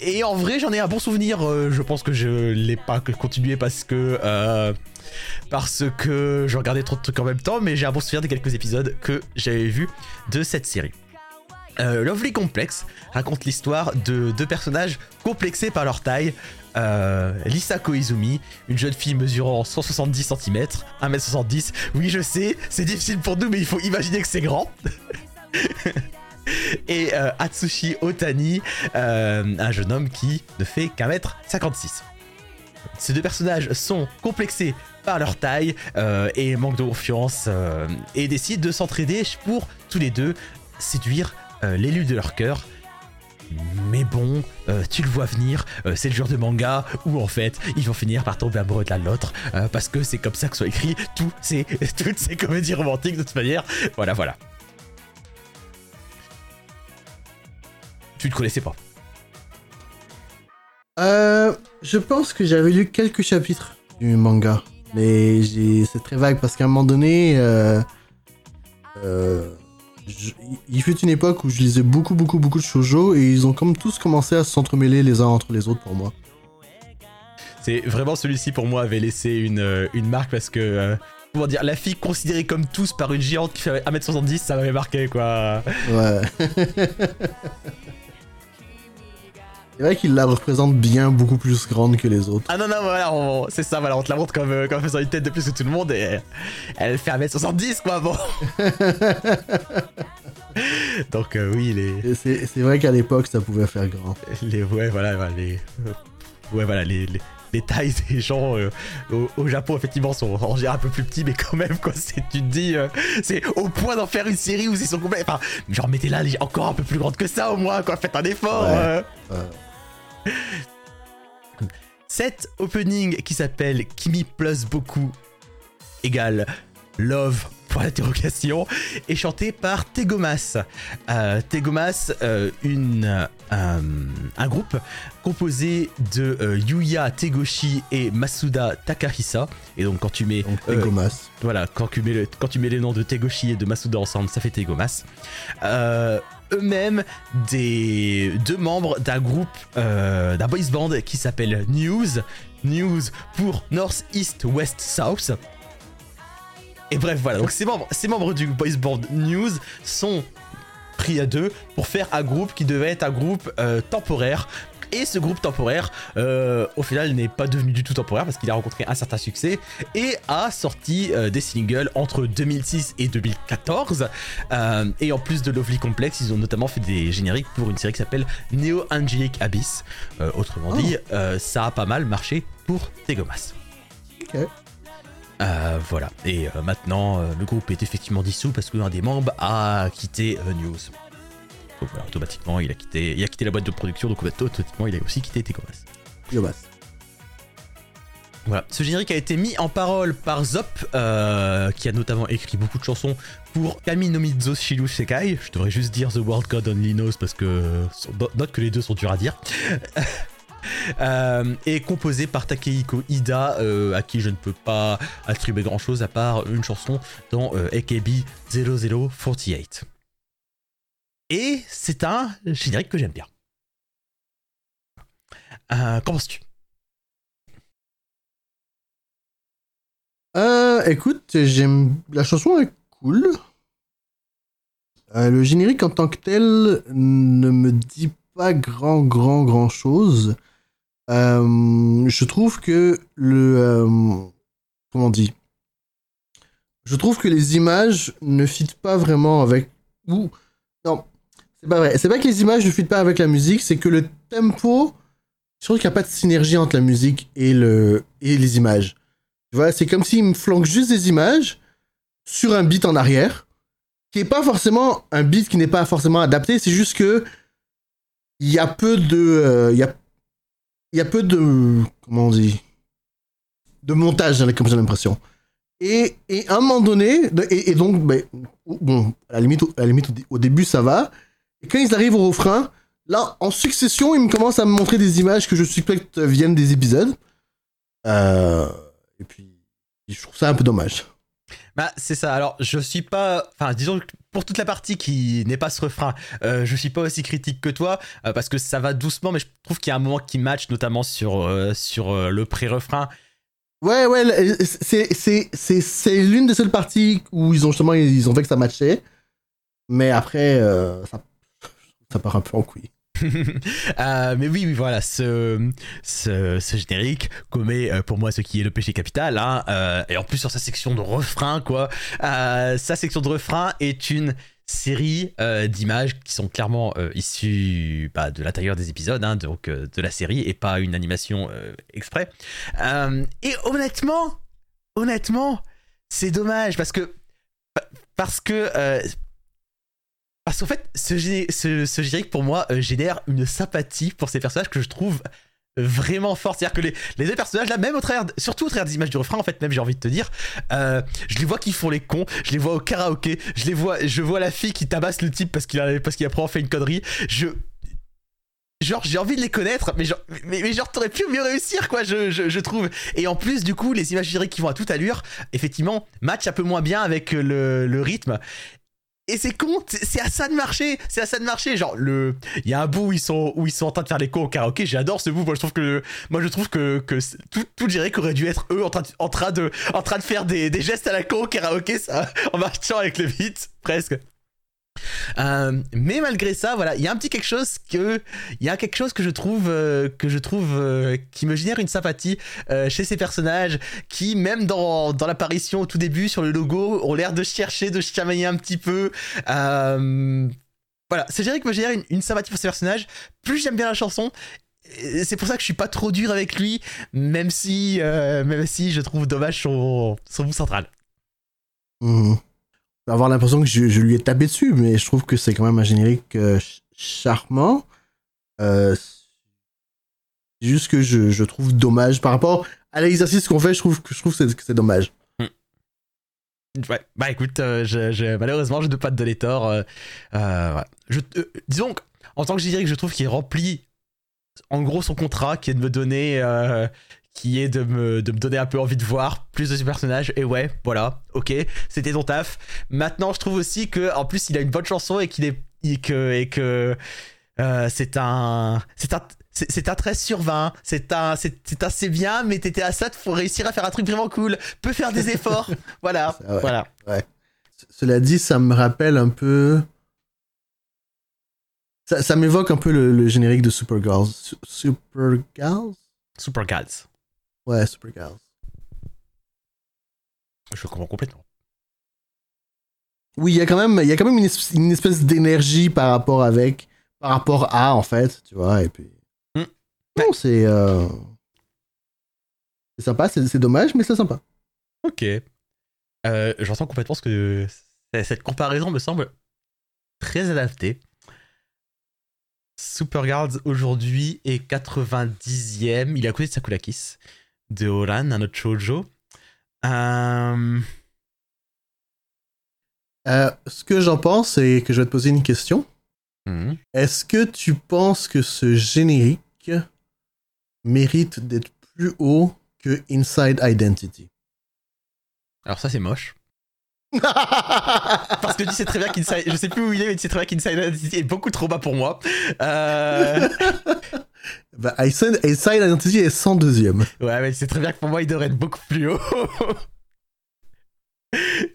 et en vrai, j'en ai un bon souvenir. je pense que je l'ai pas continué parce que parce que je regardais trop de trucs en même temps, mais j'ai un bon souvenir des quelques épisodes que j'avais vus de cette série. Euh, Lovely Complex raconte l'histoire de deux personnages complexés par leur taille. Euh, Lisa Koizumi, une jeune fille mesurant 170 cm, 1m70. Oui, je sais, c'est difficile pour nous, mais il faut imaginer que c'est grand. Et euh, Atsushi Otani, un jeune homme qui ne fait qu'un mètre 56. Ces deux personnages sont complexés par leur taille euh, et manquent de confiance euh, et décident de s'entraider pour tous les deux séduire euh, l'élu de leur cœur. Mais bon, tu le vois venir, c'est le genre de manga où en fait ils vont finir par tomber amoureux de l'un l'autre parce que c'est comme ça que sont écrits toutes ces comédies romantiques de toute manière. Voilà, voilà. Tu ne connaissais pas. Euh, je pense que j'avais lu quelques chapitres du manga, mais c'est très vague parce qu'à un moment donné, euh, euh, je- il fut une époque où je lisais beaucoup, beaucoup, beaucoup de shoujo et ils ont comme tous commencé à s'entremêler les uns entre les autres pour moi. C'est vraiment celui-ci pour moi avait laissé une, euh, une marque parce que. comment dire, la fille considérée comme tous par une géante qui fait 1m70, ça m'avait marqué quoi. Ouais. c'est vrai qu'il la représente bien beaucoup plus grande que les autres. Ah non, non, voilà, on- c'est ça, voilà, on te la montre comme, euh, comme faisant une tête de plus que tout le monde et euh, elle fait 1m70 quoi, bon. Donc euh, oui, les, C'est vrai qu'à l'époque, ça pouvait faire grand. les. Ouais, voilà, les. Ouais, voilà, les. les les tailles des gens euh, au, au Japon effectivement sont en général un peu plus petits mais quand même quoi c'est tu te dis euh, c'est au point d'en faire une série où ils sont complets enfin genre mettez-la encore un peu plus grande que ça au moins quoi faites un effort Ouais. Cet opening qui s'appelle Kimi plus beaucoup égale Love point d'interrogation est chanté par Tegomas. Euh, Tegomas, euh, une, euh, un groupe composé de Yuya Tegoshi et Masuda Takahisa. Et donc quand tu mets Donc, voilà, quand tu, mets le- quand tu mets les noms de Tegoshi et de Masuda ensemble, ça fait Tegomas. Eux-mêmes, des deux membres d'un groupe, euh, d'un boys band qui s'appelle News. News pour North, East, West, South. Et bref, voilà. Donc ces membres, ces membres du boys band News sont pris à deux pour faire un groupe qui devait être un groupe euh, temporaire. Et ce groupe temporaire, euh, au final, n'est pas devenu du tout temporaire parce qu'il a rencontré un certain succès et a sorti euh, des singles entre 2006 et 2014. Euh, et en plus de Lovely Complex, ils ont notamment fait des génériques pour une série qui s'appelle Neo Angelic Abyss. Autrement Oh. dit, euh, ça a pas mal marché pour Tegomas. Ok. Euh, voilà. Et euh, maintenant, euh, le groupe est effectivement dissous parce qu'un des membres a quitté News. Automatiquement, il a quitté, il a quitté la boîte de production, donc automatiquement, il a aussi quitté Tegomas. Gomasses. Voilà. Ce générique a été mis en parole par Zop, euh, qui a notamment écrit beaucoup de chansons pour Kami no Mizo Shiru Sekai. Je devrais juste dire The World God Only Knows parce que note que les deux sont durs à dire. Euh, et composé par Takehiko Ida, euh, à qui je ne peux pas attribuer grand chose à part une chanson dans AKB 0048. Et c'est un générique que j'aime bien. Euh, Qu'en penses-tu? Euh, écoute, j'aime. La chanson est cool. Euh, le générique en tant que tel ne me dit pas grand, grand, grand chose. Euh, je trouve que le. comment dit? Je trouve que les images ne fitent pas vraiment avec. Non, c'est pas vrai. C'est pas que les images ne fitent pas avec la musique, c'est que le tempo. Je trouve qu'il n'y a pas de synergie entre la musique et, le, et les images. Tu vois, c'est comme s'il me flanque juste des images sur un beat en arrière, qui est pas forcément un beat qui n'est pas forcément adapté, c'est juste que il y a peu de, euh, il y a, il y a peu de, comment on dit, de montage, comme j'ai l'impression. Et, et à un moment donné, et, donc, ben, bon, à la limite, à la limite au début ça va, et quand ils arrivent au refrain, là, en succession, ils me commencent à me montrer des images que je suspecte viennent des épisodes. Euh, et puis, je trouve ça un peu dommage. Bah, c'est ça. Alors, je suis pas. Enfin, disons que pour toute la partie qui n'est pas ce refrain, euh, je suis pas aussi critique que toi, euh, parce que ça va doucement, mais je trouve qu'il y a un moment qui match, notamment sur, euh, sur le pré-refrain. Ouais, ouais, c'est, c'est, c'est, c'est l'une des seules parties où ils ont justement ils ont fait que ça matchait. Mais après, ça, ça part un peu en couille. Euh, mais oui, voilà, ce, générique commet euh, pour moi ce qui est le péché capital. hein, euh, et en plus, sur sa section de refrain, quoi. Sa section de refrain est une série d'images qui sont clairement issues bah, de l'intérieur des épisodes, hein, donc de la série, et pas une animation exprès. Et honnêtement, honnêtement, c'est dommage parce que. Parce que. Euh, parce qu'en fait, ce, ce, générique, pour moi, euh, génère une sympathie pour ces personnages que je trouve vraiment fort. C'est-à-dire que les, deux personnages, là, même au travers, surtout au travers des images du refrain, en fait, même j'ai envie de te dire, euh, je les vois qui font les cons, je les vois au karaoké, je les vois, je vois la fille qui tabasse le type parce qu'il a, parce qu'il a probablement fait une connerie. Je. Genre, j'ai envie de les connaître, mais genre, mais, genre, t'aurais pu mieux réussir, quoi, je, je, je trouve. Et en plus, du coup, les images génériques qui vont à toute allure, effectivement, match un peu moins bien avec le rythme. Et c'est con, c'est à ça de marcher, c'est à ça de marcher. Genre le, il y a un bout où ils sont où ils sont en train de faire les cons au karaoké. J'adore ce bout. Moi je trouve que moi je trouve que que tout tout générique aurait dû être eux en train de, en train en train de faire des, des gestes à la con au karaoké, ça, en marchant avec le beat presque. Euh, mais malgré ça, voilà, il y a un petit quelque chose que, il y a quelque chose que je trouve, euh, que je trouve, euh, qui me génère une sympathie chez ces personnages, qui même dans, dans l'apparition au tout début sur le logo, ont l'air de chercher, de chamailler un petit peu. Voilà, c'est générique me génère une, sympathie pour ces personnages. Plus j'aime bien la chanson, c'est pour ça que je suis pas trop dur avec lui, même si, même si je trouve dommage son, son bout central. Mhm. Avoir l'impression que je, lui ai tapé dessus, mais je trouve que c'est quand même un générique euh, ch- charmant. Euh, juste que je, trouve dommage par rapport à l'exercice qu'on fait. Je trouve que que c'est- dommage. Ouais, bah écoute, euh, je, malheureusement, je ne peux pas te donner tort. euh, euh, euh, disons en tant que générique, je trouve qu'il remplit en gros son contrat qui est de me donner. Qui est de me, de me donner un peu envie de voir plus de ce personnage. Et ouais, voilà, ok, c'était ton taf. Maintenant, je trouve aussi que en plus, il a une bonne chanson et qu'il est. Et que. Et que euh, c'est un. C'est un. C'est un 13 sur 20, c'est un, c'est assez bien, mais t'étais à ça, faut réussir à faire un truc vraiment cool, peut faire des efforts, voilà, ouais. voilà. Cela dit, ça me rappelle un peu. Ça, ça m'évoque un peu le, le générique de Supergirls. Su- Supergirls? Super Gals. Ouais, Supergirls. Je comprends complètement. Oui, il y a quand même, il y a quand même une, es- une espèce d'énergie par rapport avec, par rapport à, en fait, tu vois, et puis. Hmm. Non, c'est. euh, C'est sympa, c'est dommage, mais c'est sympa. Ok. Euh, J'entends complètement ce que cette comparaison me semble très adaptée. Supergirls aujourd'hui est 90e. Il est à côté de Sakulakis, de Oran, un autre shoujo. Euh, Euh, ce que j'en pense, c'est que je vais te poser une question. hmm. Est-ce que tu penses que ce générique mérite d'être plus haut que Inside Identity? Alors ça c'est moche. Parce que tu sais très bien qu'Inside... Je sais plus où il est, mais tu sais très bien qu'Inside Identity est beaucoup trop bas pour moi. Euh... bah, Inside, Inside Identity est 102ème. Ouais, mais c'est très bien que pour moi, il devrait être beaucoup plus haut.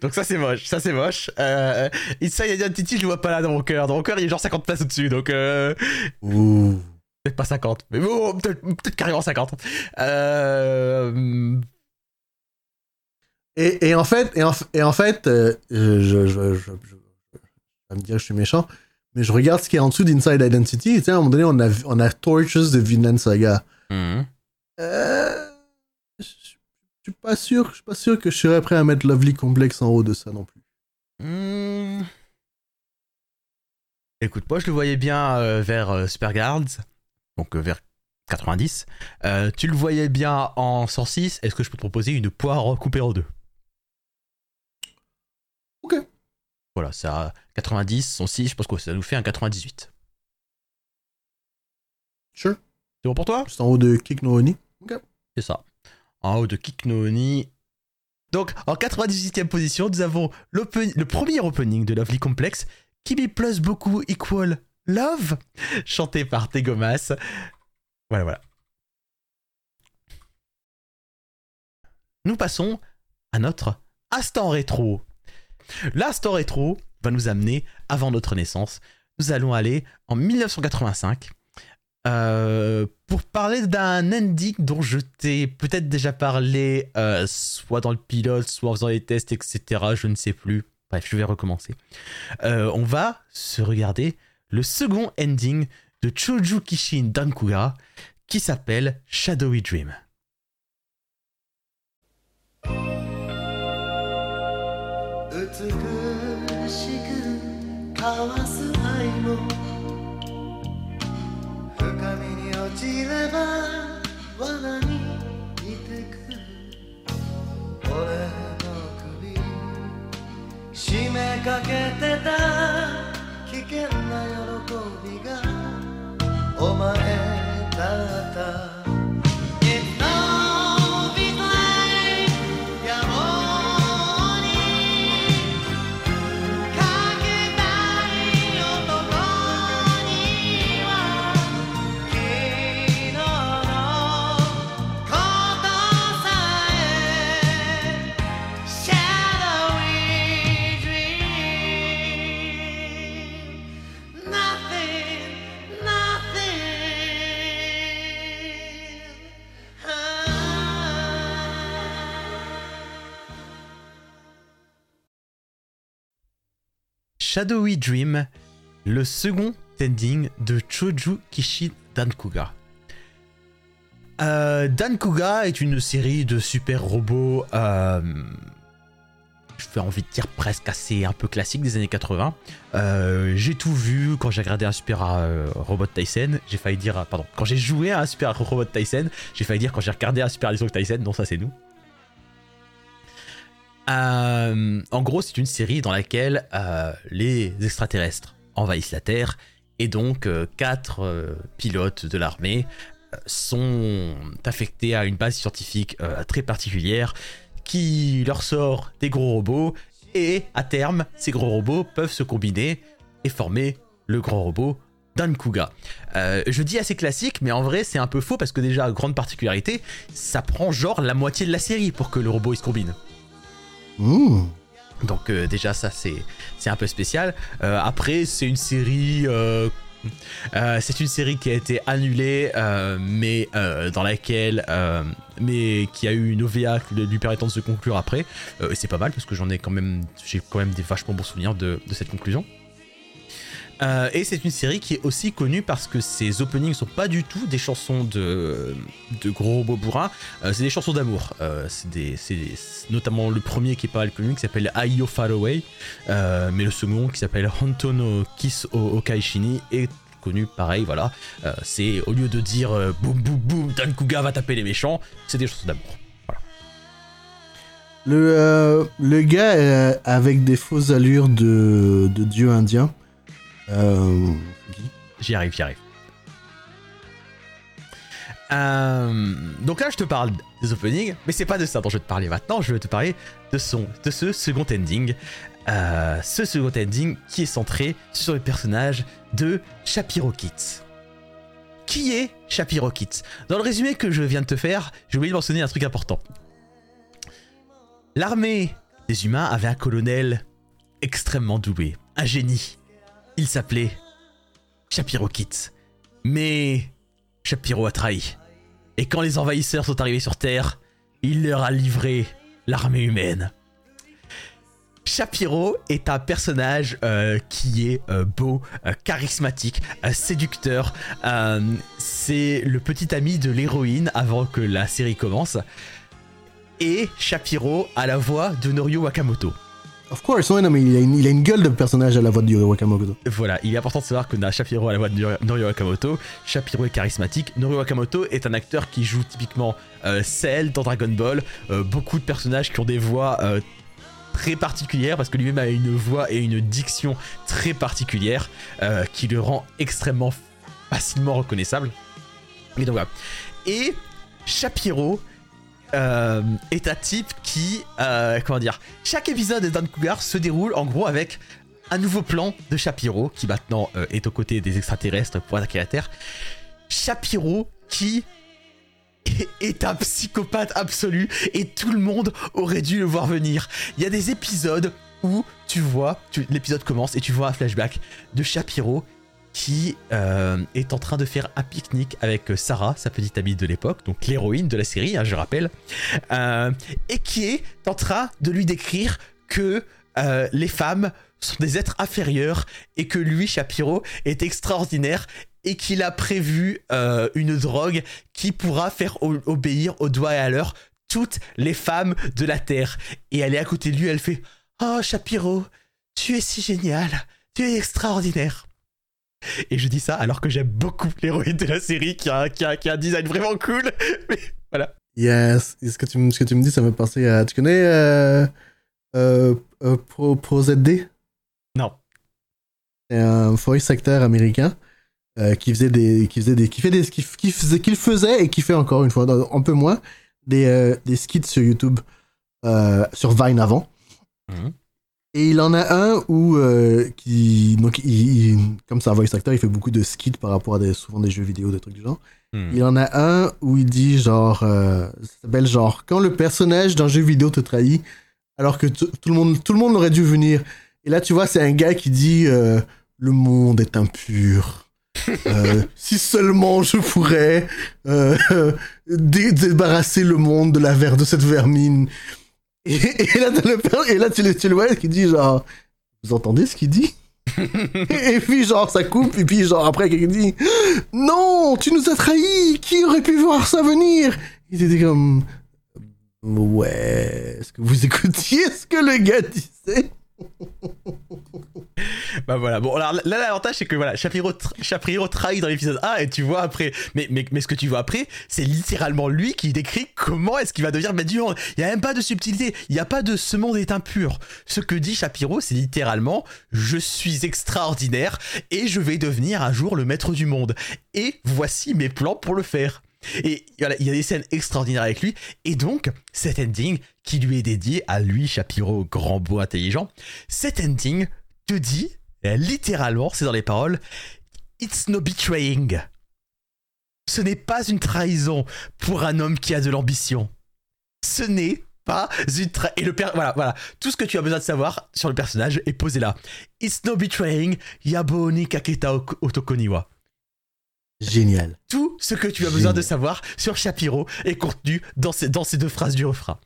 Donc ça c'est moche, ça c'est moche. Euh, Inside Identity, je le vois pas là dans mon cœur. Dans mon cœur, il est genre 50 places au-dessus, donc euh, Ouh. peut-être pas 50, mais bon, peut-être peut carrément 50. Euh, Et, et en fait, et en, et en fait euh, je, je, je, je, vais me dire que je suis méchant, mais je regarde ce qui est en dessous d'Inside Identity. Et à un moment donné, on a, on a Torches de Vinland Saga. hmm. Euh, je suis pas sûr, je suis pas sûr que je serais prêt à mettre Lovely Complex en haut de ça non plus. Hmm. Écoute, moi je le voyais bien euh, vers euh, Supergirls, donc vers 90. Euh, tu le voyais bien en 106. Est-ce que je peux te proposer une poire coupée en deux Ok. Voilà, c'est à 90, 106, je pense que ça nous fait un 98. Sure. C'est bon pour toi? Juste en haut de Kick No Oni. C'est ça. En haut de Kick no Oni. Donc, en 98e position, nous avons le premier opening de Lovely Complex, Kimi Plus Beaucoup Equal Love, chanté par Tegomas. Voilà, voilà. Nous passons à notre instant rétro. L'instant rétro va nous amener avant notre naissance. nous allons aller en 1985 euh, pour parler d'un ending dont je t'ai peut-être déjà parlé, euh, soit dans le pilote, soit en faisant les tests, etc. Je ne sais plus. Bref, je vais recommencer. Euh, on va se regarder le second ending de Choju Kishin Dankuga qui s'appelle Shadowy Dream. 美しく交わす愛も深みに落ちれば罠に似てくる。俺の首締めかけてた危険な喜びがお前 Shadowy Dream, le second ending de Choju Kishi Dankuga. Euh, Dankuga est une série de super robots, euh, je fais envie de dire presque assez un peu classique des années 80. Euh, j'ai tout vu quand j'ai regardé un super euh, robot Tyson. J'ai failli dire, pardon, quand j'ai joué à un super robot Tyson, j'ai failli dire quand j'ai regardé un super Tyson. Non, ça c'est nous. Euh, en gros, c'est une série dans laquelle euh, les extraterrestres envahissent la Terre et donc euh, quatre pilotes de l'armée sont affectés à une base scientifique très particulière qui leur sort des gros robots et à terme, ces gros robots peuvent se combiner et former le grand robot Dankuga. Euh, je dis assez classique, mais en vrai c'est un peu faux parce que déjà, grande particularité, ça prend genre la moitié de la série pour que le robot se combine. Donc euh, déjà ça c'est un peu spécial. Euh, après c'est une série euh, c'est une série qui a été annulée mais dans laquelle mais qui a eu une OVA lui permettant de se conclure après. Et c'est pas mal parce que j'en ai quand même j'ai quand même des vachement bons souvenirs de cette conclusion. Euh, et c'est une série qui est aussi connue parce que ses openings sont pas du tout des chansons de, de gros robots bourrins, euh, c'est des chansons d'amour. Euh, c'est notamment le premier qui est pas mal connu qui s'appelle Ayo Far Away, mais le second qui s'appelle Hontono Kiss o Okaishini est connu pareil, voilà. C'est au lieu de dire boum boum boum, Dankuga va taper les méchants, c'est des chansons d'amour. Le, le gars avec des fausses allures de, de dieu indien. Euh, J'y arrive, j'y arrive. Euh, donc là, je te parle des openings, mais c'est pas de ça dont je vais te parler maintenant. Je vais te parler de, son, de ce second ending. Euh, ce second ending qui est centré sur le personnage de Shapiro Kids. Qui est Shapiro Dans le résumé que je viens de te faire, j'ai oublié de mentionner un truc important. L'armée des humains avait un colonel extrêmement doué, un génie. Il s'appelait Shapiro Kids. Mais Shapiro a trahi. Et quand les envahisseurs sont arrivés sur Terre, il leur a livré l'armée humaine. Shapiro est un personnage euh, qui est euh, beau, euh, charismatique, séducteur. C'est le petit ami de l'héroïne avant que la série commence. Et Shapiro a la voix de Norio Wakamoto. Of course, ouais, non, mais il a, une, a gueule de personnage à la voix de Yuri Wakamoto. Voilà, il est important de savoir que na- Shapiro a la voix de Norio- Wakamoto. Shapiro est charismatique. Norio Wakamoto est un acteur qui joue typiquement euh, dans Dragon Ball. Euh, beaucoup de personnages qui ont des voix euh, très particulières parce que lui-même a une voix et une diction très particulière euh, qui le rend extrêmement facilement reconnaissable. Et donc voilà. Et Shapiro euh, est un type qui, euh, comment dire, chaque épisode de Dan Cougar se déroule en gros avec un nouveau plan de Shapiro qui maintenant euh, est aux côtés des extraterrestres pour attaquer la Terre. Shapiro qui est- un psychopathe absolu et tout le monde aurait dû le voir venir. Il y a des épisodes où tu vois, l'épisode commence et tu vois un flashback de Shapiro qui euh, est en train de faire un pique-nique avec Sarah, sa petite amie de l'époque, donc l'héroïne de la série, hein, je rappelle, euh, et qui est en train de lui décrire que euh, les femmes sont des êtres inférieurs et que lui, Shapiro, est extraordinaire et qu'il a prévu une drogue qui pourra faire obéir au doigt et à l'heure toutes les femmes de la Terre. Et elle est à côté de lui, elle fait Oh Shapiro, tu es si génial, tu es extraordinaire. Et je dis ça alors que j'aime beaucoup l'héroïne de la série qui a, qui, a, qui a un design vraiment cool. Mais voilà. Yes. Et ce que tu, me- ce que tu me dis, ça me pensait à. Tu connais euh, euh, euh, Pro, Pro ZD Non. C'est un voice acteur américain euh, qui faisait des. Qui faisait des. Qui fait des. Qui, qui faisait, qu'il faisait et qui fait encore une fois, un peu moins, des, des skits sur YouTube, sur Vine avant. Mhm. Et il en a un où, euh, qui, donc, il, il- comme c'est un voice actor, il fait beaucoup de skits par rapport à des, souvent des jeux vidéo, des trucs du genre. Hmm. Il en a un où il dit genre, euh, ça s'appelle genre, quand le personnage d'un jeu vidéo te trahit, alors que tout le monde, tout le monde aurait dû venir. Et là, tu vois, c'est un gars qui dit, euh, le monde est impur. Euh, si seulement je pourrais euh, dé- débarrasser le monde de la ver de cette vermine. Et, et là, le père- et là, tu, le- tu le vois qui dit genre, vous entendez ce qu'il dit? Et puis genre ça coupe et puis genre après quelqu'un dit non tu nous as trahis qui aurait pu voir ça venir? Il était comme ouais est-ce que vous écoutiez ce que le gars disait? Bah voilà, bon alors là l'avantage c'est que voilà, Shapiro, Shapiro trahit dans l'épisode 1 et tu vois après, mais, mais, mais ce que tu vois après, c'est littéralement lui qui décrit comment est-ce qu'il va devenir maître du monde. Il n'y a même pas de subtilité, il n'y a pas de ce monde est impur. Ce que dit Shapiro c'est littéralement je suis extraordinaire et je vais devenir un jour le maître du monde. Et voici mes plans pour le faire. Et voilà, il y a des scènes extraordinaires avec lui. Et donc, cet ending qui lui est dédié à lui, Shapiro, grand beau intelligent, cet ending te dit, euh, littéralement, c'est dans les paroles, It's no betraying. Ce n'est pas une trahison pour un homme qui a de l'ambition. Ce n'est pas une trahison. Et le per... voilà, voilà. Tout ce que tu as besoin de savoir sur le personnage est posé là. It's no betraying Yabo ni Kaketa ok- Otokoniwa. Génial Tout ce que tu as besoin de savoir sur Shapiro est contenu dans ces, dans ces deux phrases du refrain.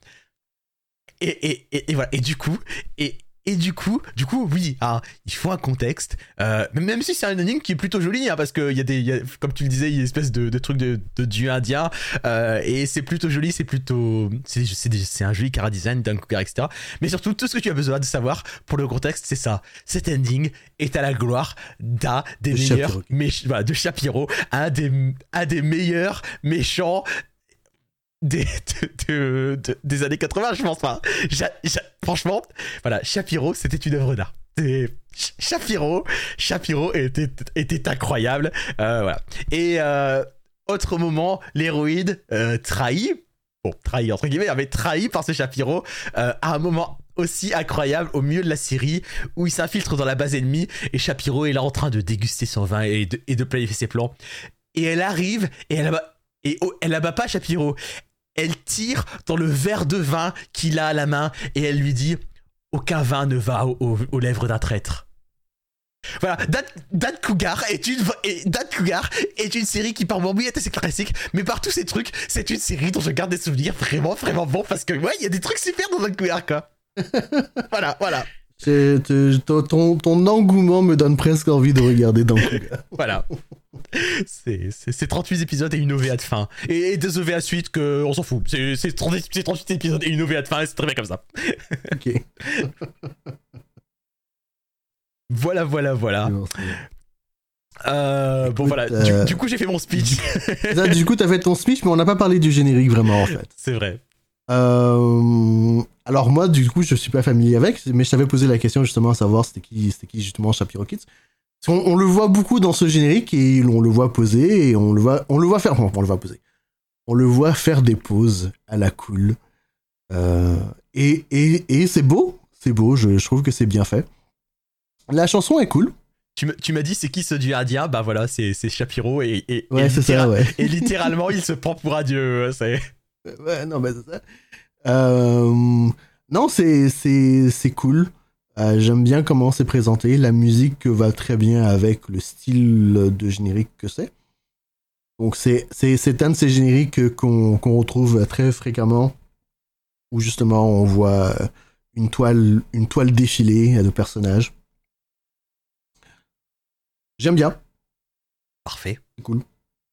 Et, et, et, et voilà. Et du coup, et, et du coup, du coup, oui, hein, il faut un contexte. Euh, même- si c'est un ending qui est plutôt joli, hein, parce qu'il y a des, il y a- comme tu le disais, il y a une espèce de, de truc de, de dieu indien, euh, et c'est plutôt joli, c'est plutôt, c'est, c'est, des- c'est un joli cara design d'un etc. Mais surtout, tout ce que tu as besoin de savoir pour le contexte, c'est ça. Cet ending est à la gloire d'un des De meilleurs, Shapiro. méch- voilà, de Shapiro, un des, un des meilleurs méchants des, de- de- de- des années 80, je pense pas. Franchement, voilà, Shapiro, c'était une œuvre d'art. Shapiro, Shapiro était, était incroyable. Euh, voilà. Et euh, autre moment, l'héroïne euh, trahie, bon, trahie entre guillemets, mais trahie par ce Shapiro euh, à un moment aussi incroyable au milieu de la série où il s'infiltre dans la base ennemie et Shapiro est là en train de déguster son vin et de, et de planifier ses plans. Et elle arrive et elle abat, et oh, elle abat pas Shapiro. Elle tire dans le verre de vin qu'il a à la main et elle lui dit Aucun vin ne va au- au- aux lèvres d'un traître. Voilà, Dan, Dan Cougar est une est une série qui par moments est assez classique, mais par tous ces trucs, c'est une série dont je garde des souvenirs vraiment vraiment bons parce que ouais, il y a des trucs super dans Dan Cougar quoi. voilà, voilà, ton, ton, ton engouement me donne presque envie de regarder dans voilà. C'est c'est- c'est 38 épisodes et une OVA de fin. Et, et des OVA suite que on s'en fout. C'est c'est 30 c'est 38 épisodes et une OVA de fin et c'est très bien comme ça. ok Voilà, voilà, voilà. Euh, bon voilà, euh, du, du coup j'ai fait mon speech. Ça, du coup t'as fait ton speech mais on n'a pas parlé du générique vraiment en fait c'est vrai. Euh, alors moi, du coup, je suis pas familier avec, mais je t'avais posé la question justement à savoir c'était qui, c'était qui justement Shapiro Kids. On, le voit beaucoup dans ce générique et on le voit poser et on le voit, on le voit faire, on le voit poser. On le voit faire des pauses à la cool. Euh, et et, et c'est beau, c'est beau. Je, je trouve que c'est bien fait. La chanson est cool. Tu m'as dit c'est qui ce dieu indien Bah voilà, c'est c'est Shapiro et, et, Ouais, et c'est ça, littéra- ouais. et littéralement il se prend pour un dieu. C'est Ouais, non, mais c'est ça. Euh, non, c'est, c'est, c'est cool. Euh, J'aime bien comment c'est présenté. La musique va très bien avec le style de générique que c'est. Donc c'est c'est- c'est un de ces génériques qu'on qu'on retrouve très fréquemment où justement on voit une toile, une toile défilée de personnages. J'aime bien, Parfait. c'est cool.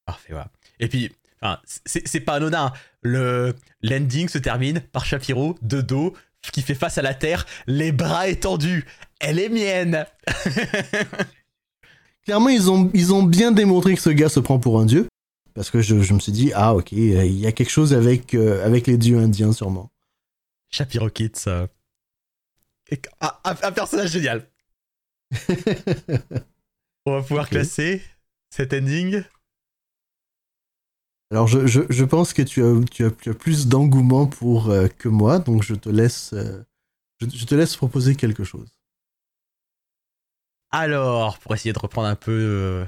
Parfait, voilà. Et puis, enfin, c'est pas anodin. Le l'ending se termine par Shapiro de dos qui fait face à la terre, les bras étendus. Elle est mienne. Clairement, ils ont, ils ont bien démontré que ce gars se prend pour un dieu. Parce que je, je me suis dit, ah ok, il y a quelque chose avec, euh, avec les dieux indiens sûrement. Shapiro Kids. euh, ah, un, un personnage génial. On va pouvoir classer cet ending. Alors je, je, pense que tu as, tu as, tu as plus d'engouement pour euh, que moi, donc je te laisse, euh, je, te laisse proposer quelque chose. Alors, pour essayer de reprendre un peu, euh,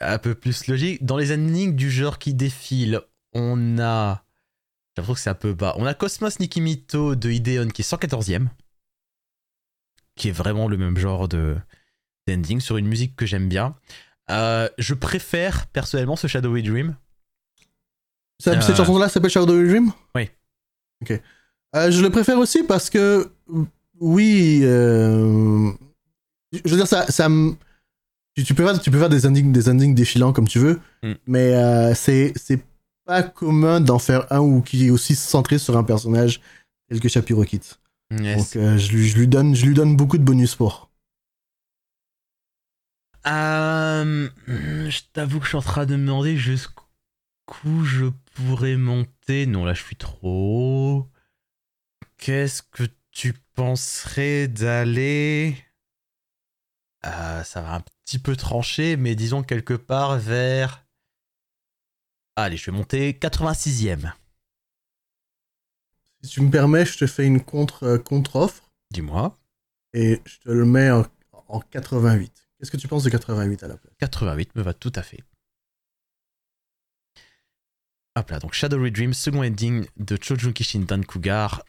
un peu plus logique, dans les endings du genre qui défilent, on a. J'ai l'impression que c'est un peu bas. On a Cosmos Nikimito de Ideon qui est 114ème. Qui est vraiment le même genre de d'ending sur une musique que j'aime bien. Je préfère personnellement ce Shadowy Dream. Ça- Euh. Cette chanson-là s'appelle Shadow Dream Oui. Ok. Euh, je le préfère aussi parce que, oui, euh, je veux dire, ça, ça me- tu, peux faire, tu peux faire des endings, des endings défilants comme tu veux, Mm. mais euh, c'est, pas commun d'en faire un ou qui est aussi centré sur un personnage tel que Shapiro Kit. Donc euh, je, lui, je, lui donne, je lui donne beaucoup de bonus pour. Euh, je t'avoue que je suis en train de me demander jusqu'où je pourrais monter. Non, là, je suis trop. haut. Qu'est-ce que tu penserais d'aller? Euh, ça va un petit peu trancher, mais disons quelque part vers. Allez, je vais monter 86ème. Si tu me permets, je te fais une contre, euh, contre-offre Dis-moi. et je te le mets en, en 88. Qu'est-ce que tu penses de 88 à la place? 88 me va tout à fait. Hop là, donc Shadowy Dream, second ending de Chojun Kishin Dan Cougar,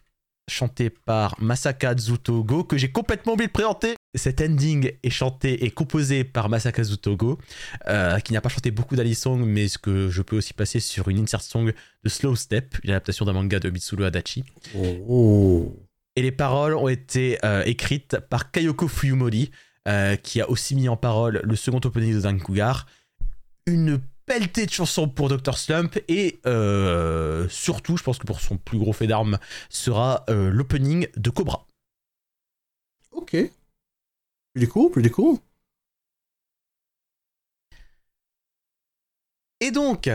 chanté par Masaka Zutogo, que j'ai complètement oublié de présenter. Cet ending est chanté et composé par Masaka Zutogo, euh, qui n'a pas chanté beaucoup d'Alisong, mais ce que je peux aussi passer sur une insert song de Slow Step, une adaptation d'un manga de Mitsuru Adachi. Oh. Et les paroles ont été euh, écrites par Kayoko Fuyumori, euh, qui a aussi mis en parole le second opening de Dan Cougar. Une pelletée de chansons pour Dr. Slump et euh, surtout, je pense que pour son plus gros fait d'armes, sera euh, l'opening de Cobra. Ok. Pretty cool, pretty cool. Et donc,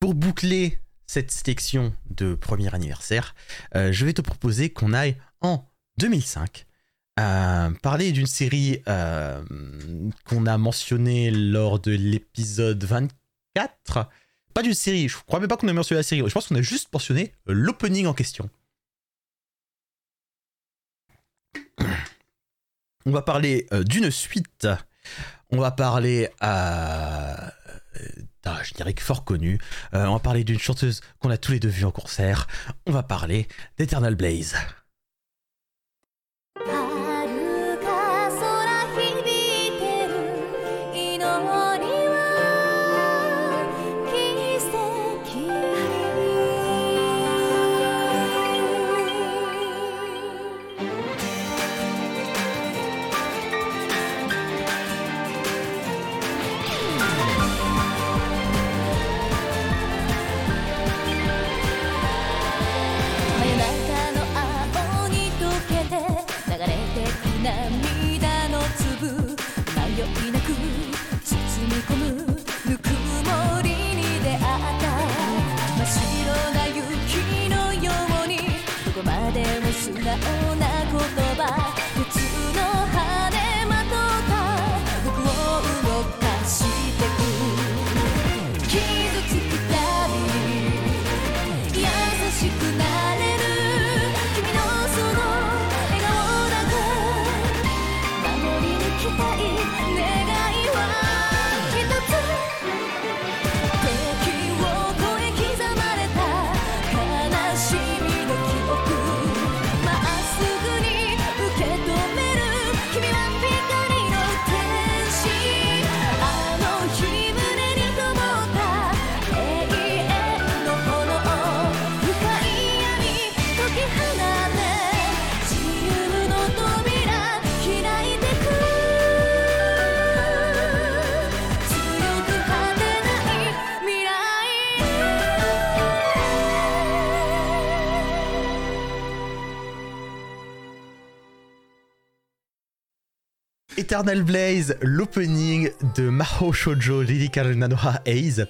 pour boucler cette sélection de premier anniversaire, euh, je vais te proposer qu'on aille en 2005 euh, parler d'une série euh, qu'on a mentionnée lors de l'épisode 24. Pas d'une série, je crois même pas qu'on a mentionné la série, je pense qu'on a juste mentionné l'opening en question. On va parler euh, d'une suite. On va parler à. Ah, je dirais que fort connue. Euh, on va parler d'une chanteuse qu'on a tous les deux vue en concert. On va parler d'Eternal Blaze. oh Eternal Blaze, l'opening de Maho Shoujo Lyrical Nanoha Ace.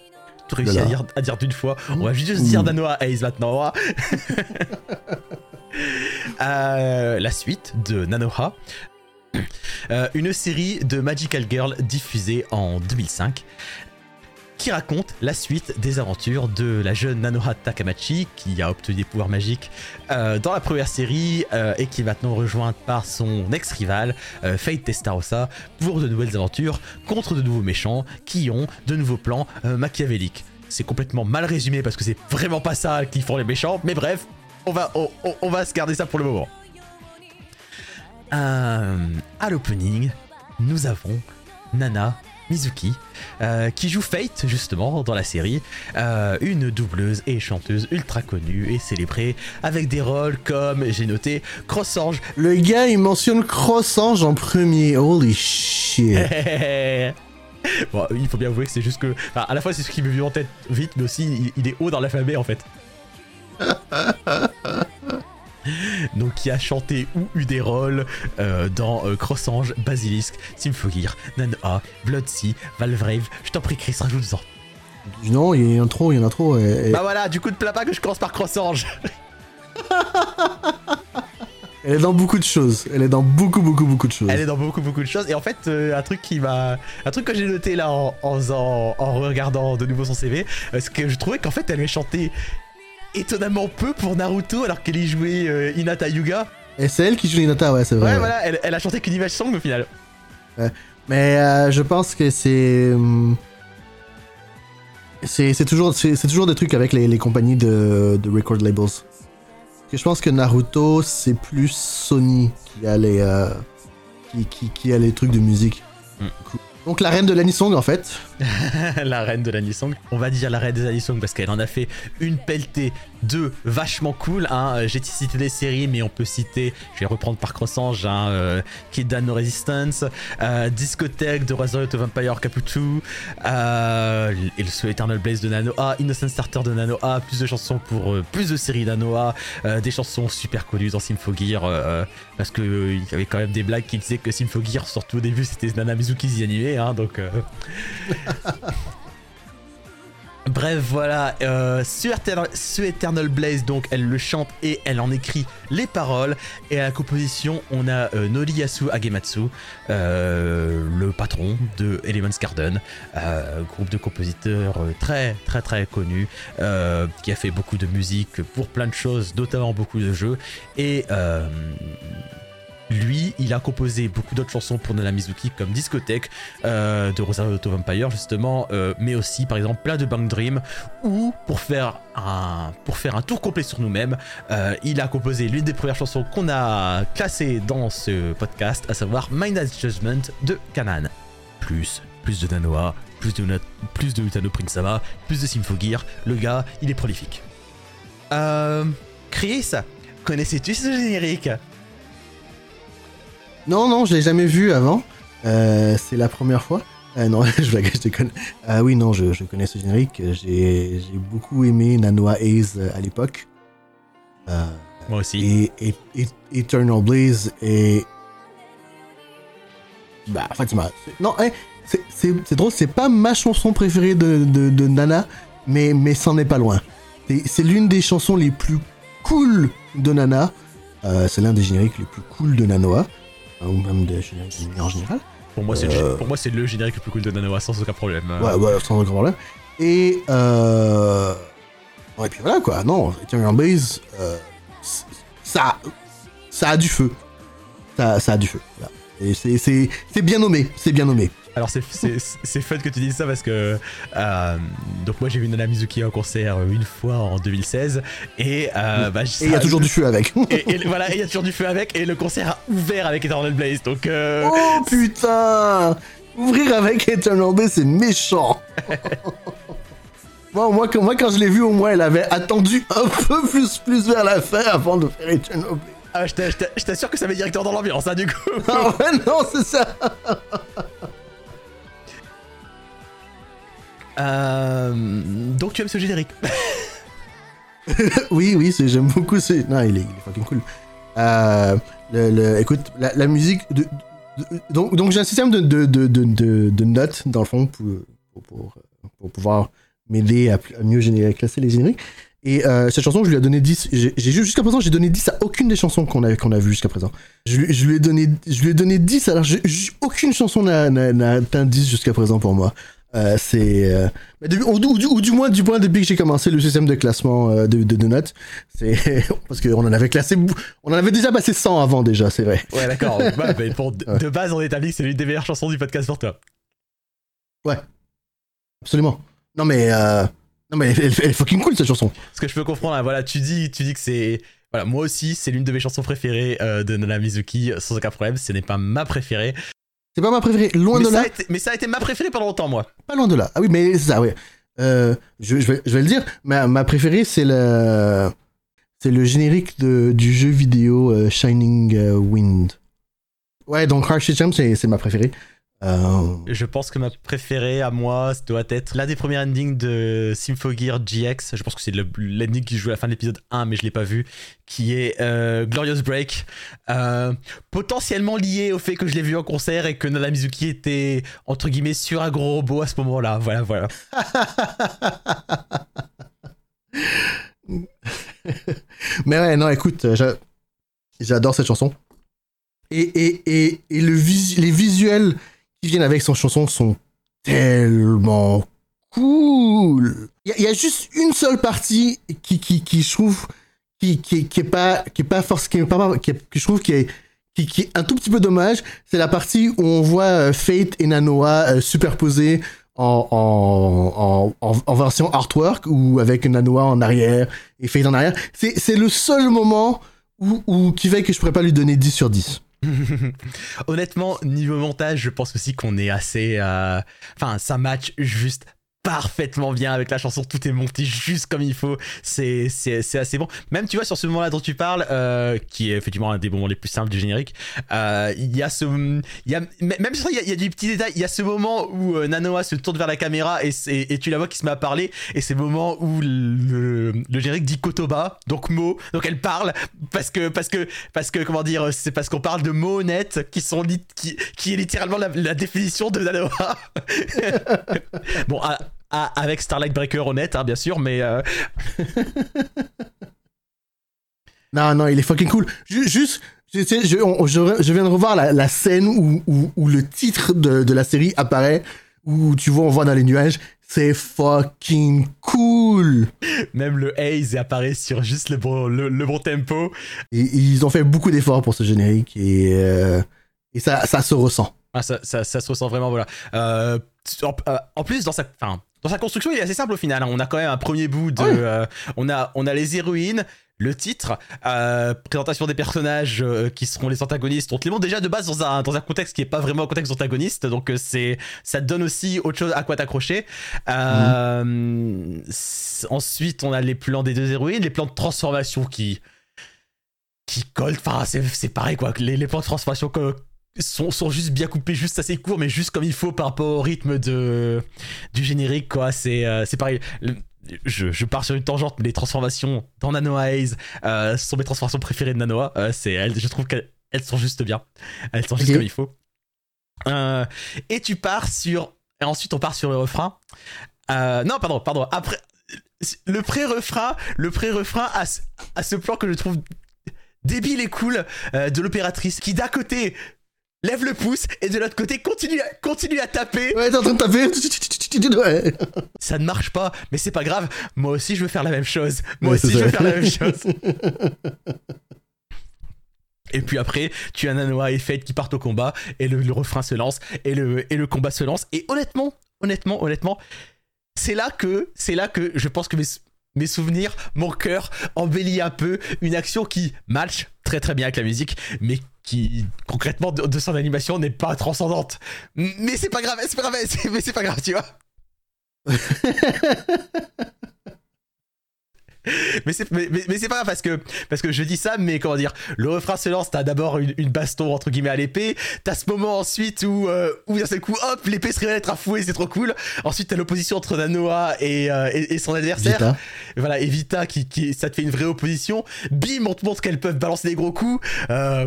Tout réussi à dire, à dire d'une fois. On va juste dire. Nanoha Ace maintenant. hein. Euh, la suite de Nanoha. Euh, une série de Magical Girl diffusée en 2005 qui raconte la suite des aventures de la jeune Nanoha Takamachi qui a obtenu des pouvoirs magiques euh, dans la première série euh, et qui est maintenant rejointe par son ex-rival euh, Fate Testarossa pour de nouvelles aventures contre de nouveaux méchants qui ont de nouveaux plans machiavéliques. C'est complètement mal résumé parce que c'est vraiment pas ça qui font les méchants, mais bref, on va, on, va se garder ça pour le moment. À l'opening, nous avons Nana Mizuki, euh, qui joue Fate justement dans la série, euh, une doubleuse et chanteuse ultra connue et célébrée, avec des rôles comme, j'ai noté, Crossange. Le gars, il mentionne Crossange en premier. Holy shit. bon, il faut bien avouer que c'est juste que, enfin, à la fois c'est ce qui me vient en tête vite, mais aussi il, il est haut dans l'alphabet en fait. Donc qui a chanté ou eu des rôles euh, dans euh, Crossange, Basilisk, Symphogear, Nanoa, Bloodsea, Valvrave. Je t'en prie Chris, rajoute-en. Non, il y en a trop, il y en a trop. et- et- Bah voilà, du coup de plains pas que je commence par Crossange. Elle est dans beaucoup de choses. Elle est dans beaucoup, beaucoup, beaucoup de choses. Elle est dans beaucoup beaucoup de choses et en fait euh, un truc qui m'a un truc que j'ai noté là en, en, faisant- en regardant de nouveau son CV euh, c'est que je trouvais qu'en fait elle avait chanté étonnamment peu pour Naruto alors qu'elle y jouait euh, Hinata Yuga. Et c'est elle qui joue Hinata, ouais, c'est vrai. Ouais, ouais. voilà, elle, elle a chanté qu'une image song au final. Mais euh, je pense que c'est. hum, C'est c'est toujours, c'est c'est toujours des trucs avec les, les compagnies de, de record labels. Parce que je pense que Naruto, c'est plus Sony qui a les, euh, qui, qui, qui a les trucs de musique. Mm. Donc la reine de l'anisong, en fait. la reine de l'anisong. On va dire la reine des anisong parce qu'elle en a fait une pelletée de vachement cool. Hein. Euh, J'ai cité des séries, mais on peut citer, je vais reprendre par Crossange, hein, euh, Kid Dan No Resistance, euh, Discothèque de Resurrect of Vampire Caputu, Eternal Blaze de Nanoa, Innocent Starter de Nanoa, plus de chansons pour plus de séries Nanoa, des chansons super connues dans Symphogear, parce que euh, il y avait quand même des blagues qui disaient que Symphogear, surtout au début, c'était Nana Mizuki animait, hein, donc. Bref, voilà, euh, sur, Eternal, Blaze, donc, elle le chante et elle en écrit les paroles. Et à la composition, on a euh, Noriyasu Agematsu, euh, le patron de Elements Garden, euh, groupe de compositeurs euh, très, très, très connu, qui a fait beaucoup de musique pour plein de choses, notamment beaucoup de jeux. Et lui, il a composé beaucoup d'autres chansons pour Nana Mizuki, comme Discothèque, euh, de Rosario Auto Vampire justement, euh, mais aussi par exemple plein de Bang Dream, ou pour faire un, pour faire un tour complet sur nous-mêmes, euh, il a composé l'une des premières chansons qu'on a classées dans ce podcast, à savoir Mind's Judgment de Kanan. Plus, plus de Nanoa, plus de, plus de Utano Prinsama, plus de Symphogear, le gars, il est prolifique. Chris, connaissais-tu ce générique? Non, non, je l'ai jamais vu avant. Euh, c'est la première fois. Euh, non, je blague, je déconne. Euh, oui, non, je, je connais ce générique. J'ai beaucoup aimé Nanoa euh, à l'époque. Moi aussi. et, et- et- Eternal Blaze et. Bah, en fait, Non, hein, c'est- c'est drôle, c'est pas ma chanson préférée de, de, de Nana, mais, mais c'en est pas loin. C'est- C'est l'une des chansons les plus cool de Nana. C'est l'un des génériques les plus cool de Nanoa. Hein, Ou même des génériques en général. Pour moi, c'est Euh. le, pour moi, c'est le générique le plus cool de Nanoa, sans aucun problème. Ouais, ouais, sans aucun problème. Et euh... ouais, puis voilà quoi. Non, Eternal Blaze, euh, ça, ça a du feu. Ça, ça a du feu. Voilà. Et c'est bien nommé. C'est bien nommé. Alors, c'est, c'est, c'est fun que tu dises ça parce que. euh, donc, moi, j'ai vu Nana Mizuki en concert une fois en 2016. Et. euh, bah, Et il y a toujours du feu avec. Et, et voilà, il y a toujours du feu avec. Et le concert a ouvert avec Eternal Blaze. Donc. euh, oh putain Ouvrir avec Eternal Blaze, c'est méchant. Bon, moi, quand, moi, quand je l'ai vu, au moins, elle avait attendu un peu plus, plus vers la fin avant de faire Eternal Blaze. ah, je, t'a- je t'a- je t'assure que ça met directement dans l'ambiance, hein, du coup. Ah ouais, non, c'est ça. Euh, donc, tu aimes ce générique Oui, oui, j'aime beaucoup. C'est... Non, il est, il est fucking cool. Euh, écoute, la, musique, Donc, donc j'ai un système de, notes, dans le fond, pour, pour, pour, pouvoir m'aider à, mieux générer, classer les génériques. Et euh, cette chanson, je lui ai donné 10. J'ai, jusqu'à présent, j'ai donné 10 à aucune des chansons qu'on a, qu'on a vues jusqu'à présent. Je, lui- ai donné, je lui ai donné 10, alors aucune chanson n'a atteint 10 jusqu'à présent pour moi. Euh, c'est. euh, ou, du- ou du moins, du point depuis que j'ai commencé le système de classement euh, de, de, de notes. C'est. Parce qu'on en avait classé. On en avait déjà passé 100 avant déjà, c'est vrai. Ouais, d'accord. Ouais, pour, de, Ouais. de base, on établit que c'est l'une des meilleures chansons du podcast pour toi. Absolument. Non mais. Non mais elle, elle- elle est fucking cool cette chanson. Ce que je peux comprendre, hein, voilà, tu dis, tu dis que c'est. Voilà, moi aussi, c'est l'une de mes chansons préférées euh, de Nana Mizuki, sans aucun problème. Ce n'est pas ma préférée. C'est pas ma préférée, loin Mais de là. été, mais ça a été ma préférée pendant longtemps, moi. Pas loin de là. Ah oui, mais c'est ça, oui. Euh, je, je vais, je vais le dire, ma, ma préférée, c'est le, c'est le générique de, du jeu vidéo euh, Shining euh, Wind. Ouais, donc Harsh c'est, c'est ma préférée. Euh, Je pense que ma préférée à moi, ça doit être l'un des premiers endings de Symphogear GX. Je pense que c'est le- l'ending qui joue à la fin de l'épisode 1, mais je l'ai pas vu. Qui est euh, Glorious Break. Euh, potentiellement lié au fait que je l'ai vu en concert et que Nana Mizuki était, entre guillemets, sur un gros robot à ce moment-là. Voilà, voilà. mais ouais, non, écoute, j'a- j'adore cette chanson. Et, et, et, et le vis- les visuels qui viennent avec son chanson sont tellement cool. Il y, a- juste une seule partie qui, qui, qui je trouve, qui, qui, qui est pas, qui est pas force, qui est pas, qui, je trouve qui est, qui, est un tout petit peu dommage. C'est la partie où on voit euh, Fate et Nanoa euh, superposés en, en, en, version artwork ou avec Nanoa en arrière et Fate en arrière. C'est, c'est le seul moment où, où, qui fait que je pourrais pas lui donner 10 sur 10. Honnêtement, niveau montage, je pense aussi qu'on est assez. euh, Enfin, ça match juste parfaitement bien avec la chanson. Tout est monté juste comme il faut. C'est c'est c'est assez bon. Même tu vois sur ce moment-là dont tu parles, euh, qui est effectivement un des moments les plus simples du générique. euh, Il y a ce, y a même sur il y y a des petits détails. Il y a ce moment où euh, Nanoa se tourne vers la caméra et, et tu la vois qui se met à parler. Et c'est le moment où le, le générique dit Kotoba, donc mot. Donc elle parle parce que parce que parce que comment dire, c'est parce qu'on parle de mots honnêtes qui sont qui qui est littéralement la, définition de Nanoa. bon, à- avec Starlight Breaker honnête, hein, bien sûr, mais euh, Non, non, il est fucking cool. Ju- Juste, je, tu sais, je, on- je, je viens de revoir la, la scène où, où, où le titre de, de la série apparaît, où tu vois, on voit dans les nuages. C'est fucking cool. même le haze apparaît sur juste le bon le, le bon tempo. Et, ils ont fait beaucoup d'efforts pour ce générique et, euh, et ça, ça se ressent. Ah, ça, ça, ça se ressent vraiment, voilà. Euh, en, euh, en plus, dans sa, enfin, dans sa construction, il est assez simple au final. hein. On a quand même un premier bout de. Ah oui. euh, on, a, on a les héroïnes, le titre, euh, présentation des personnages euh, qui seront les antagonistes. On te les montre déjà de base dans un, dans un contexte qui est pas vraiment un contexte d'antagoniste. Donc, c'est, ça te donne aussi autre chose à quoi t'accrocher. S- Ensuite, on a les plans des deux héroïnes, les plans de transformation qui. qui collent. Enfin, c'est, pareil quoi. Les, les plans de transformation que sont, sont juste bien coupés, juste assez courts, mais juste comme il faut par rapport au rythme de, du générique, quoi. C'est euh, pareil. Le- je, je pars sur une tangente, mais les transformations dans Nanoa Haze euh, sont mes transformations préférées de Nanoa. Euh, elles, je trouve qu'elles elles sont juste bien. Elles sont juste comme il faut. Euh, et tu pars sur. Et ensuite, on part sur le refrain. Euh, non, pardon, pardon. Après, le pré-refrain, le pré-refrain ce- a ce plan que je trouve débile et cool euh, de l'opératrice qui d'un côté lève le pouce et de l'autre côté continue à, continue à taper. Ouais, t'es en train de taper. Ouais. Ça ne marche pas, mais c'est pas grave. Moi aussi, je veux faire la même chose. Moi Ouais, aussi, je veux faire la même chose. Et puis après, tu as Nanoa et Fate qui partent au combat, et le, le refrain se lance, et le, et le combat se lance. Et honnêtement, honnêtement, honnêtement, c'est là que, c'est là que je pense que mes, mes souvenirs, mon cœur embellit un peu une action qui match très très bien avec la musique, mais qui concrètement de, son animation n'est pas transcendante. Mais c'est pas grave, c'est pas grave, mais c'est pas grave, tu vois. Mais c'est mais, mais- mais c'est pas grave parce que parce que je dis ça mais comment dire le refrain se lance t'as d'abord une, une baston entre guillemets à l'épée t'as ce moment ensuite où euh, où d'un seul coup hop l'épée se révèle être un fouet c'est trop cool. Ensuite t'as l'opposition entre Nanoa et, euh, et, et son adversaire. Vita. voilà et Vita qui, qui ça te fait une vraie opposition. Bim on te montre qu'elles peuvent balancer des gros coups. Euh,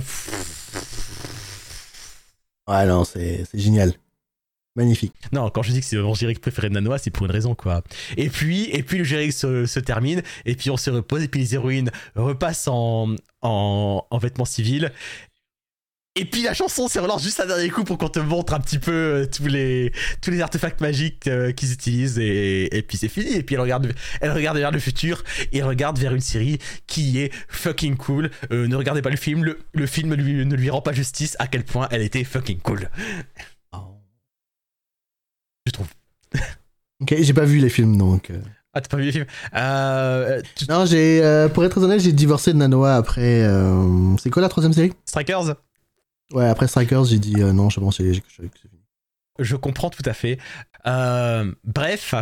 Ouais, non, c'est génial. Magnifique. Non, quand je dis que c'est mon générique préféré de Nanoa, c'est pour une raison, quoi. Et puis, et puis le générique se, se termine, et puis on se repose, et puis les héroïnes repassent en, en, en vêtements civils. Et puis la chanson se relance juste un dernier coup pour qu'on te montre un petit peu euh, tous les, tous les artefacts magiques euh, qu'ils utilisent, et, puis c'est fini. Et puis elle regarde, elle regarde vers le futur, et elle regarde vers une série qui est fucking cool. Euh, ne regardez pas le film, le, film ne lui rend pas justice à quel point elle était fucking cool. Je trouve. Ok, j'ai pas vu les films donc. euh. Ah, t'as pas vu le film euh, tu- Non, j'ai, euh, pour être honnête, j'ai divorcé de Nanoa après. euh, C'est quoi la troisième série? Strikers? Ouais, après Strikers, j'ai dit non, je pense que c'est fini. Je comprends tout à fait. Bref,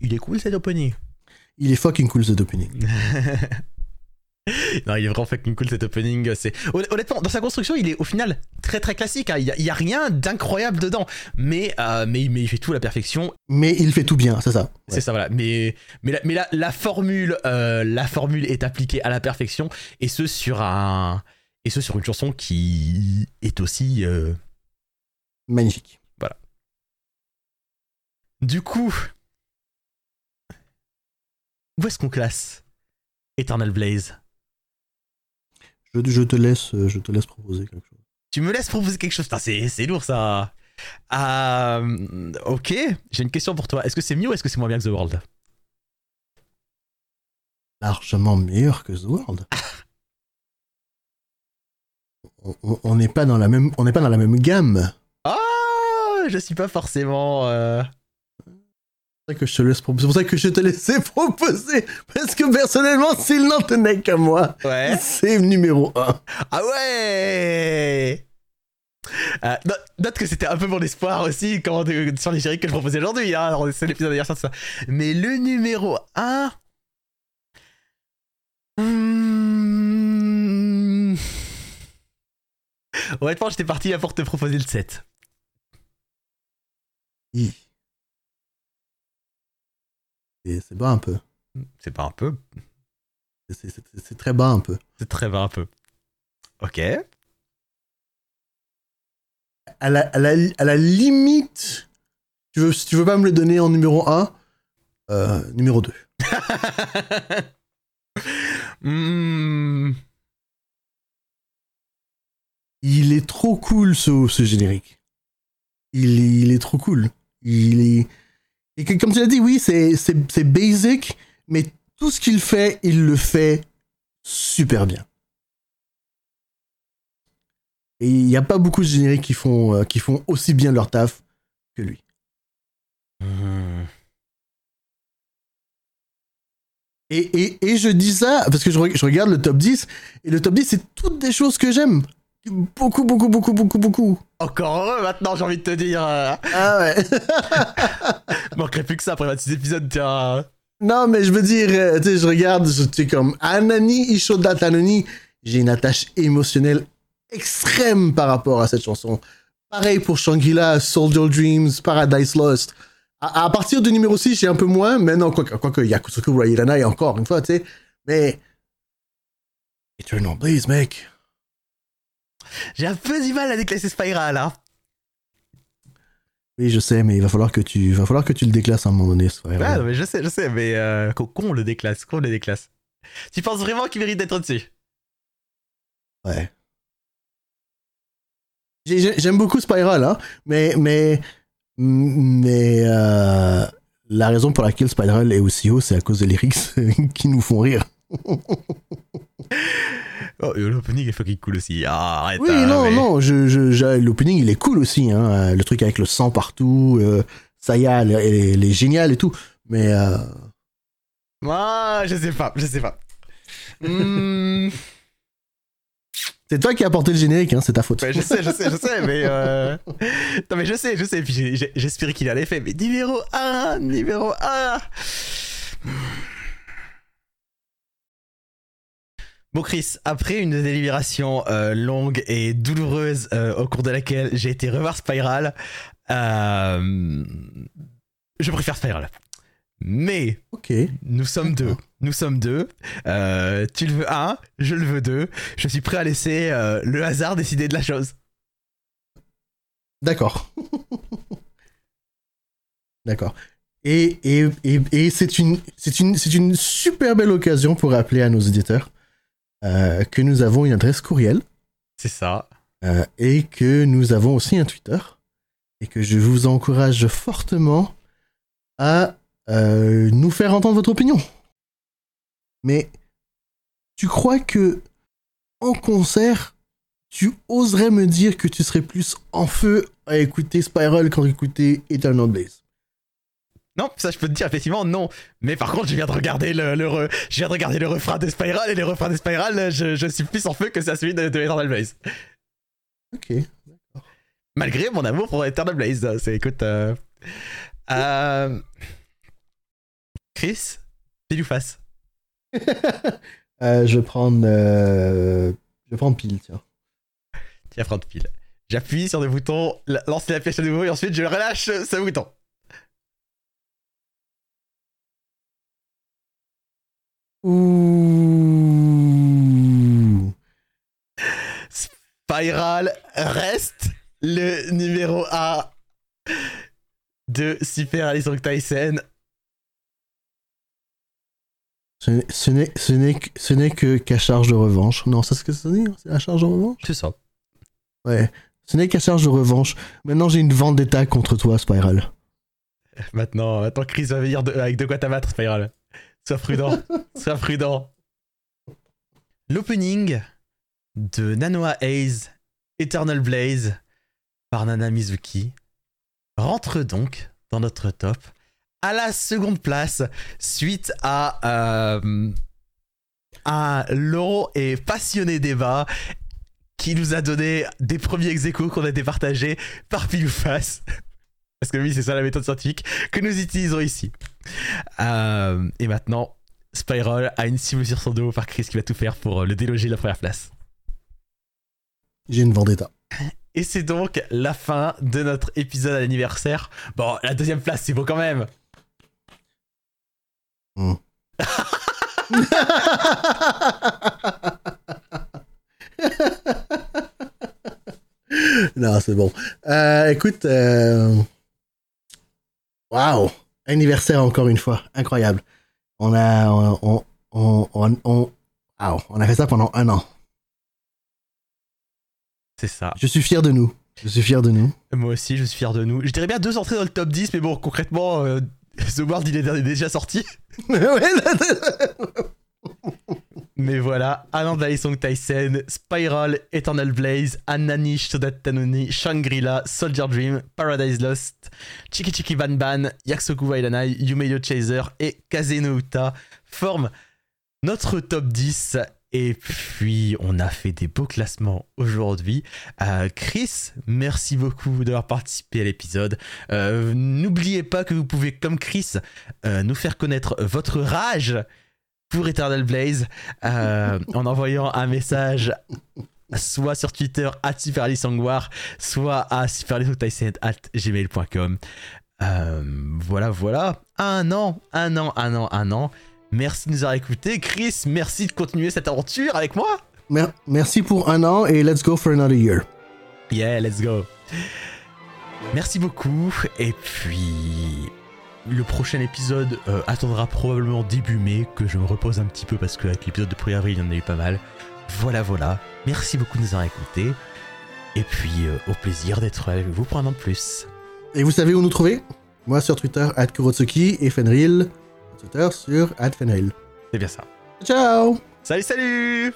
il est cool cet opening. Il est fucking cool cet opening. non, il est vraiment fucking cool cet opening. C'est Hon- honnêtement dans sa construction, il est au final très très classique. hein. Il, y a, il y a rien d'incroyable dedans, mais, euh, mais mais il fait tout à la perfection. Mais il fait tout bien, c'est ça. Ouais. C'est ça voilà. Mais mais la, mais la, la formule euh, la formule est appliquée à la perfection et ce sur un et ce sur une chanson qui est aussi euh, Magnifique. Du coup, où est-ce qu'on classe Eternal Blaze? Je, je te laisse, euh, je te laisse proposer quelque chose. Tu me laisses proposer quelque chose c'est, lourd ça. Euh, ok, j'ai une question pour toi. Est-ce que c'est mieux ou est-ce que c'est moins bien que The World? Largement meilleur que The World. On- n'est pas dans la même, on n'est pas dans la même gamme. Ah, je suis pas forcément. euh, ça que je te laisse proposer. C'est pour ça que je te laissais proposer. Parce que personnellement, s'il n'en tenait qu'à moi, Ouais. c'est numéro 1. Ah ouais Euh, note, que c'était un peu mon espoir aussi quand, euh, sur les génériques que je proposais aujourd'hui. Hein, c'est l'épisode tout ça. Mais le numéro 1. Hmm... Honnêtement, j'étais parti là pour te proposer le 7. Et c'est bas un peu. C'est pas un peu, C'est- très bas un peu. c'est très bas un peu. Ok. À la, à la, à la limite, tu veux, si tu veux pas me le donner en numéro 1, euh, numéro 2. Hmm. Il est trop cool ce, ce générique. Il, est- il est trop cool. Il est. Et comme tu l'as dit, oui, c'est basic, mais tout ce qu'il fait, il le fait super bien. Et il n'y a pas beaucoup de génériques qui font, euh, qui font aussi bien leur taf que lui. Et, je dis ça parce que je, je regarde le top 10, et le top 10, c'est toutes des choses que j'aime. Beaucoup, beaucoup, beaucoup, beaucoup, beaucoup. Encore heureux maintenant, j'ai envie de te dire. euh, Ah ouais. manquerait plus que ça après 26 épisodes, tiens. Non, mais je veux dire, euh, tu sais, je regarde, je suis comme Anani Ishoda Tanoni, j'ai une attache émotionnelle extrême par rapport à cette chanson. Pareil pour Shangri-La, Soldier Dreams, Paradise Lost. À, à partir du numéro 6, j'ai un peu moins, mais non, quoique, quoique Yakusoku Rairana et encore une fois, tu sais. Mais. Eternal Blaze, mec. J'ai un peu du mal à déclasser Spiral, hein. Oui, je sais, mais il va falloir que tu, il va falloir que tu le déclasses à un moment donné. Ouais, non, mais je sais, je sais, mais euh, qu'on le déclasse, qu'on le déclasse. Tu penses vraiment qu'il mérite d'être au-dessus? Ouais. J'ai- j'ai- J'aime beaucoup Spiral, hein, mais, mais, mais euh, la raison pour laquelle Spiral est aussi haut, c'est à cause des lyrics qui nous font rire. Oh, l'opening est fucking cool aussi. Ah, arrête. Oui, hein, non, mais- non, je, je, l'opening il est cool aussi, hein, euh, le truc avec le sang partout, euh, Saya, elle, elle est- elle est géniale et tout, mais euh, Ah, je sais pas, je sais pas. Hmm, c'est toi qui as apporté le générique, hein, c'est ta faute. ouais, je sais, je sais, je sais, mais. Euh... Non, mais je sais, je sais. Puis j'espérais qu'il allait faire. Mais numéro 1, numéro 1. Bon Chris, après une délibération euh, longue et douloureuse euh, au cours de laquelle j'ai été revoir Spiral, euh, je préfère Spiral. Mais Ok. nous sommes deux. Nous sommes deux. Tu le veux un, je le veux deux. Je suis prêt à laisser le hasard décider de la chose. D'accord. D'accord. Et, et, et, et c'est une, une, c'est une super belle occasion pour rappeler à nos auditeurs euh, que nous avons une adresse courriel C'est ça. euh, et que nous avons aussi un Twitter et que je vous encourage fortement à euh, nous faire entendre votre opinion. Mais tu crois que en concert, tu oserais me dire que tu serais plus en feu à écouter Spiral qu'à écouter Eternal Blaze? Non, ça je peux te dire effectivement non. Mais par contre, je viens de regarder le, le re- je viens de regarder le refrain de Spiral et les refrains de Spiral, je, je suis plus en feu que ça celui de, de Eternal Blaze. Ok. Malgré mon amour pour Eternal Blaze, c'est écoute. Euh... euh, Chris, pile ou face Euh, je vais prendre. euh, Je vais prendre pile, tiens. Vas prendre pile. J'appuie sur le bouton, la- lancer la pièce à nouveau et ensuite je relâche ce bouton. Ouh. Spiral reste le numéro 1 de Super Alice Tyson. Ce n'est- ce n'est ce n'est que- qu'à charge de revanche. Non, c'est ce que ça veut dire C'est la charge de revanche? C'est ça. Ouais. Ce n'est qu'à charge de revanche. Maintenant, j'ai une vendetta contre toi, Spiral. Maintenant, maintenant Chris va venir de- avec de quoi t'abattre, Spiral. Sois prudent. Sois prudent. L'opening de Nanoa Haze Eternal Blaze par Nana Mizuki rentre donc dans notre top à la seconde place suite à euh, un long et passionné débat qui nous a donné des premiers ex qu'on a départagés par pile ou face. Parce que oui, c'est ça la méthode scientifique que nous utilisons ici. Euh, et maintenant, Spiral a une cible sur son dos par Chris qui va tout faire pour euh, le déloger de la première place. J'ai une vendetta. Et c'est donc la fin de notre épisode à l'anniversaire. Bon, la deuxième place, c'est beau quand même. Hmm. non, c'est bon. Euh, écoute, euh... waouh, anniversaire encore une fois, incroyable. On a, on, on, on, a fait ça pendant un an. C'est ça. Je suis fier de nous. Je suis fier de nous. Moi aussi, je suis fier de nous. Je dirais bien deux entrées dans le top 10, mais bon, concrètement, euh, The World, il est déjà sorti. Mais voilà, Alan Song Tyson, Spiral, Eternal Blaze, Ananish, Soda Tanoni, Shangri-La, Soldier Dream, Paradise Lost, Chiki Chiki Ban Ban, Wailanai, Yumeyo Chaser et Kazeno Uta forment notre top 10. Et puis, on a fait des beaux classements aujourd'hui. Euh, Chris, merci beaucoup d'avoir participé à l'épisode. Euh, N'oubliez pas que vous pouvez, comme Chris, euh, nous faire connaître votre rage pour Eternal Blaze euh, en envoyant un message soit sur Twitter at superalisangwar soit à superalisangtyson@gmail.com. Euh, voilà, voilà. Un an, un an, un an, un an. Merci de nous avoir écoutés. Chris, merci de continuer cette aventure avec moi. Mer- merci pour un an et let's go for another year. Yeah, let's go. Merci beaucoup. Et puis, le prochain épisode euh, attendra probablement début mai, que je me repose un petit peu parce qu'avec l'épisode de 1er avril, il y en a eu pas mal. Voilà, voilà. Merci beaucoup de nous avoir écoutés. Et puis, euh, au plaisir d'être avec vous pour un an de plus. Et vous savez où nous trouver? Moi sur Twitter, at Kurotsuki et Fenril. Twitter sur Fenril. C'est bien ça. Ciao Salut, salut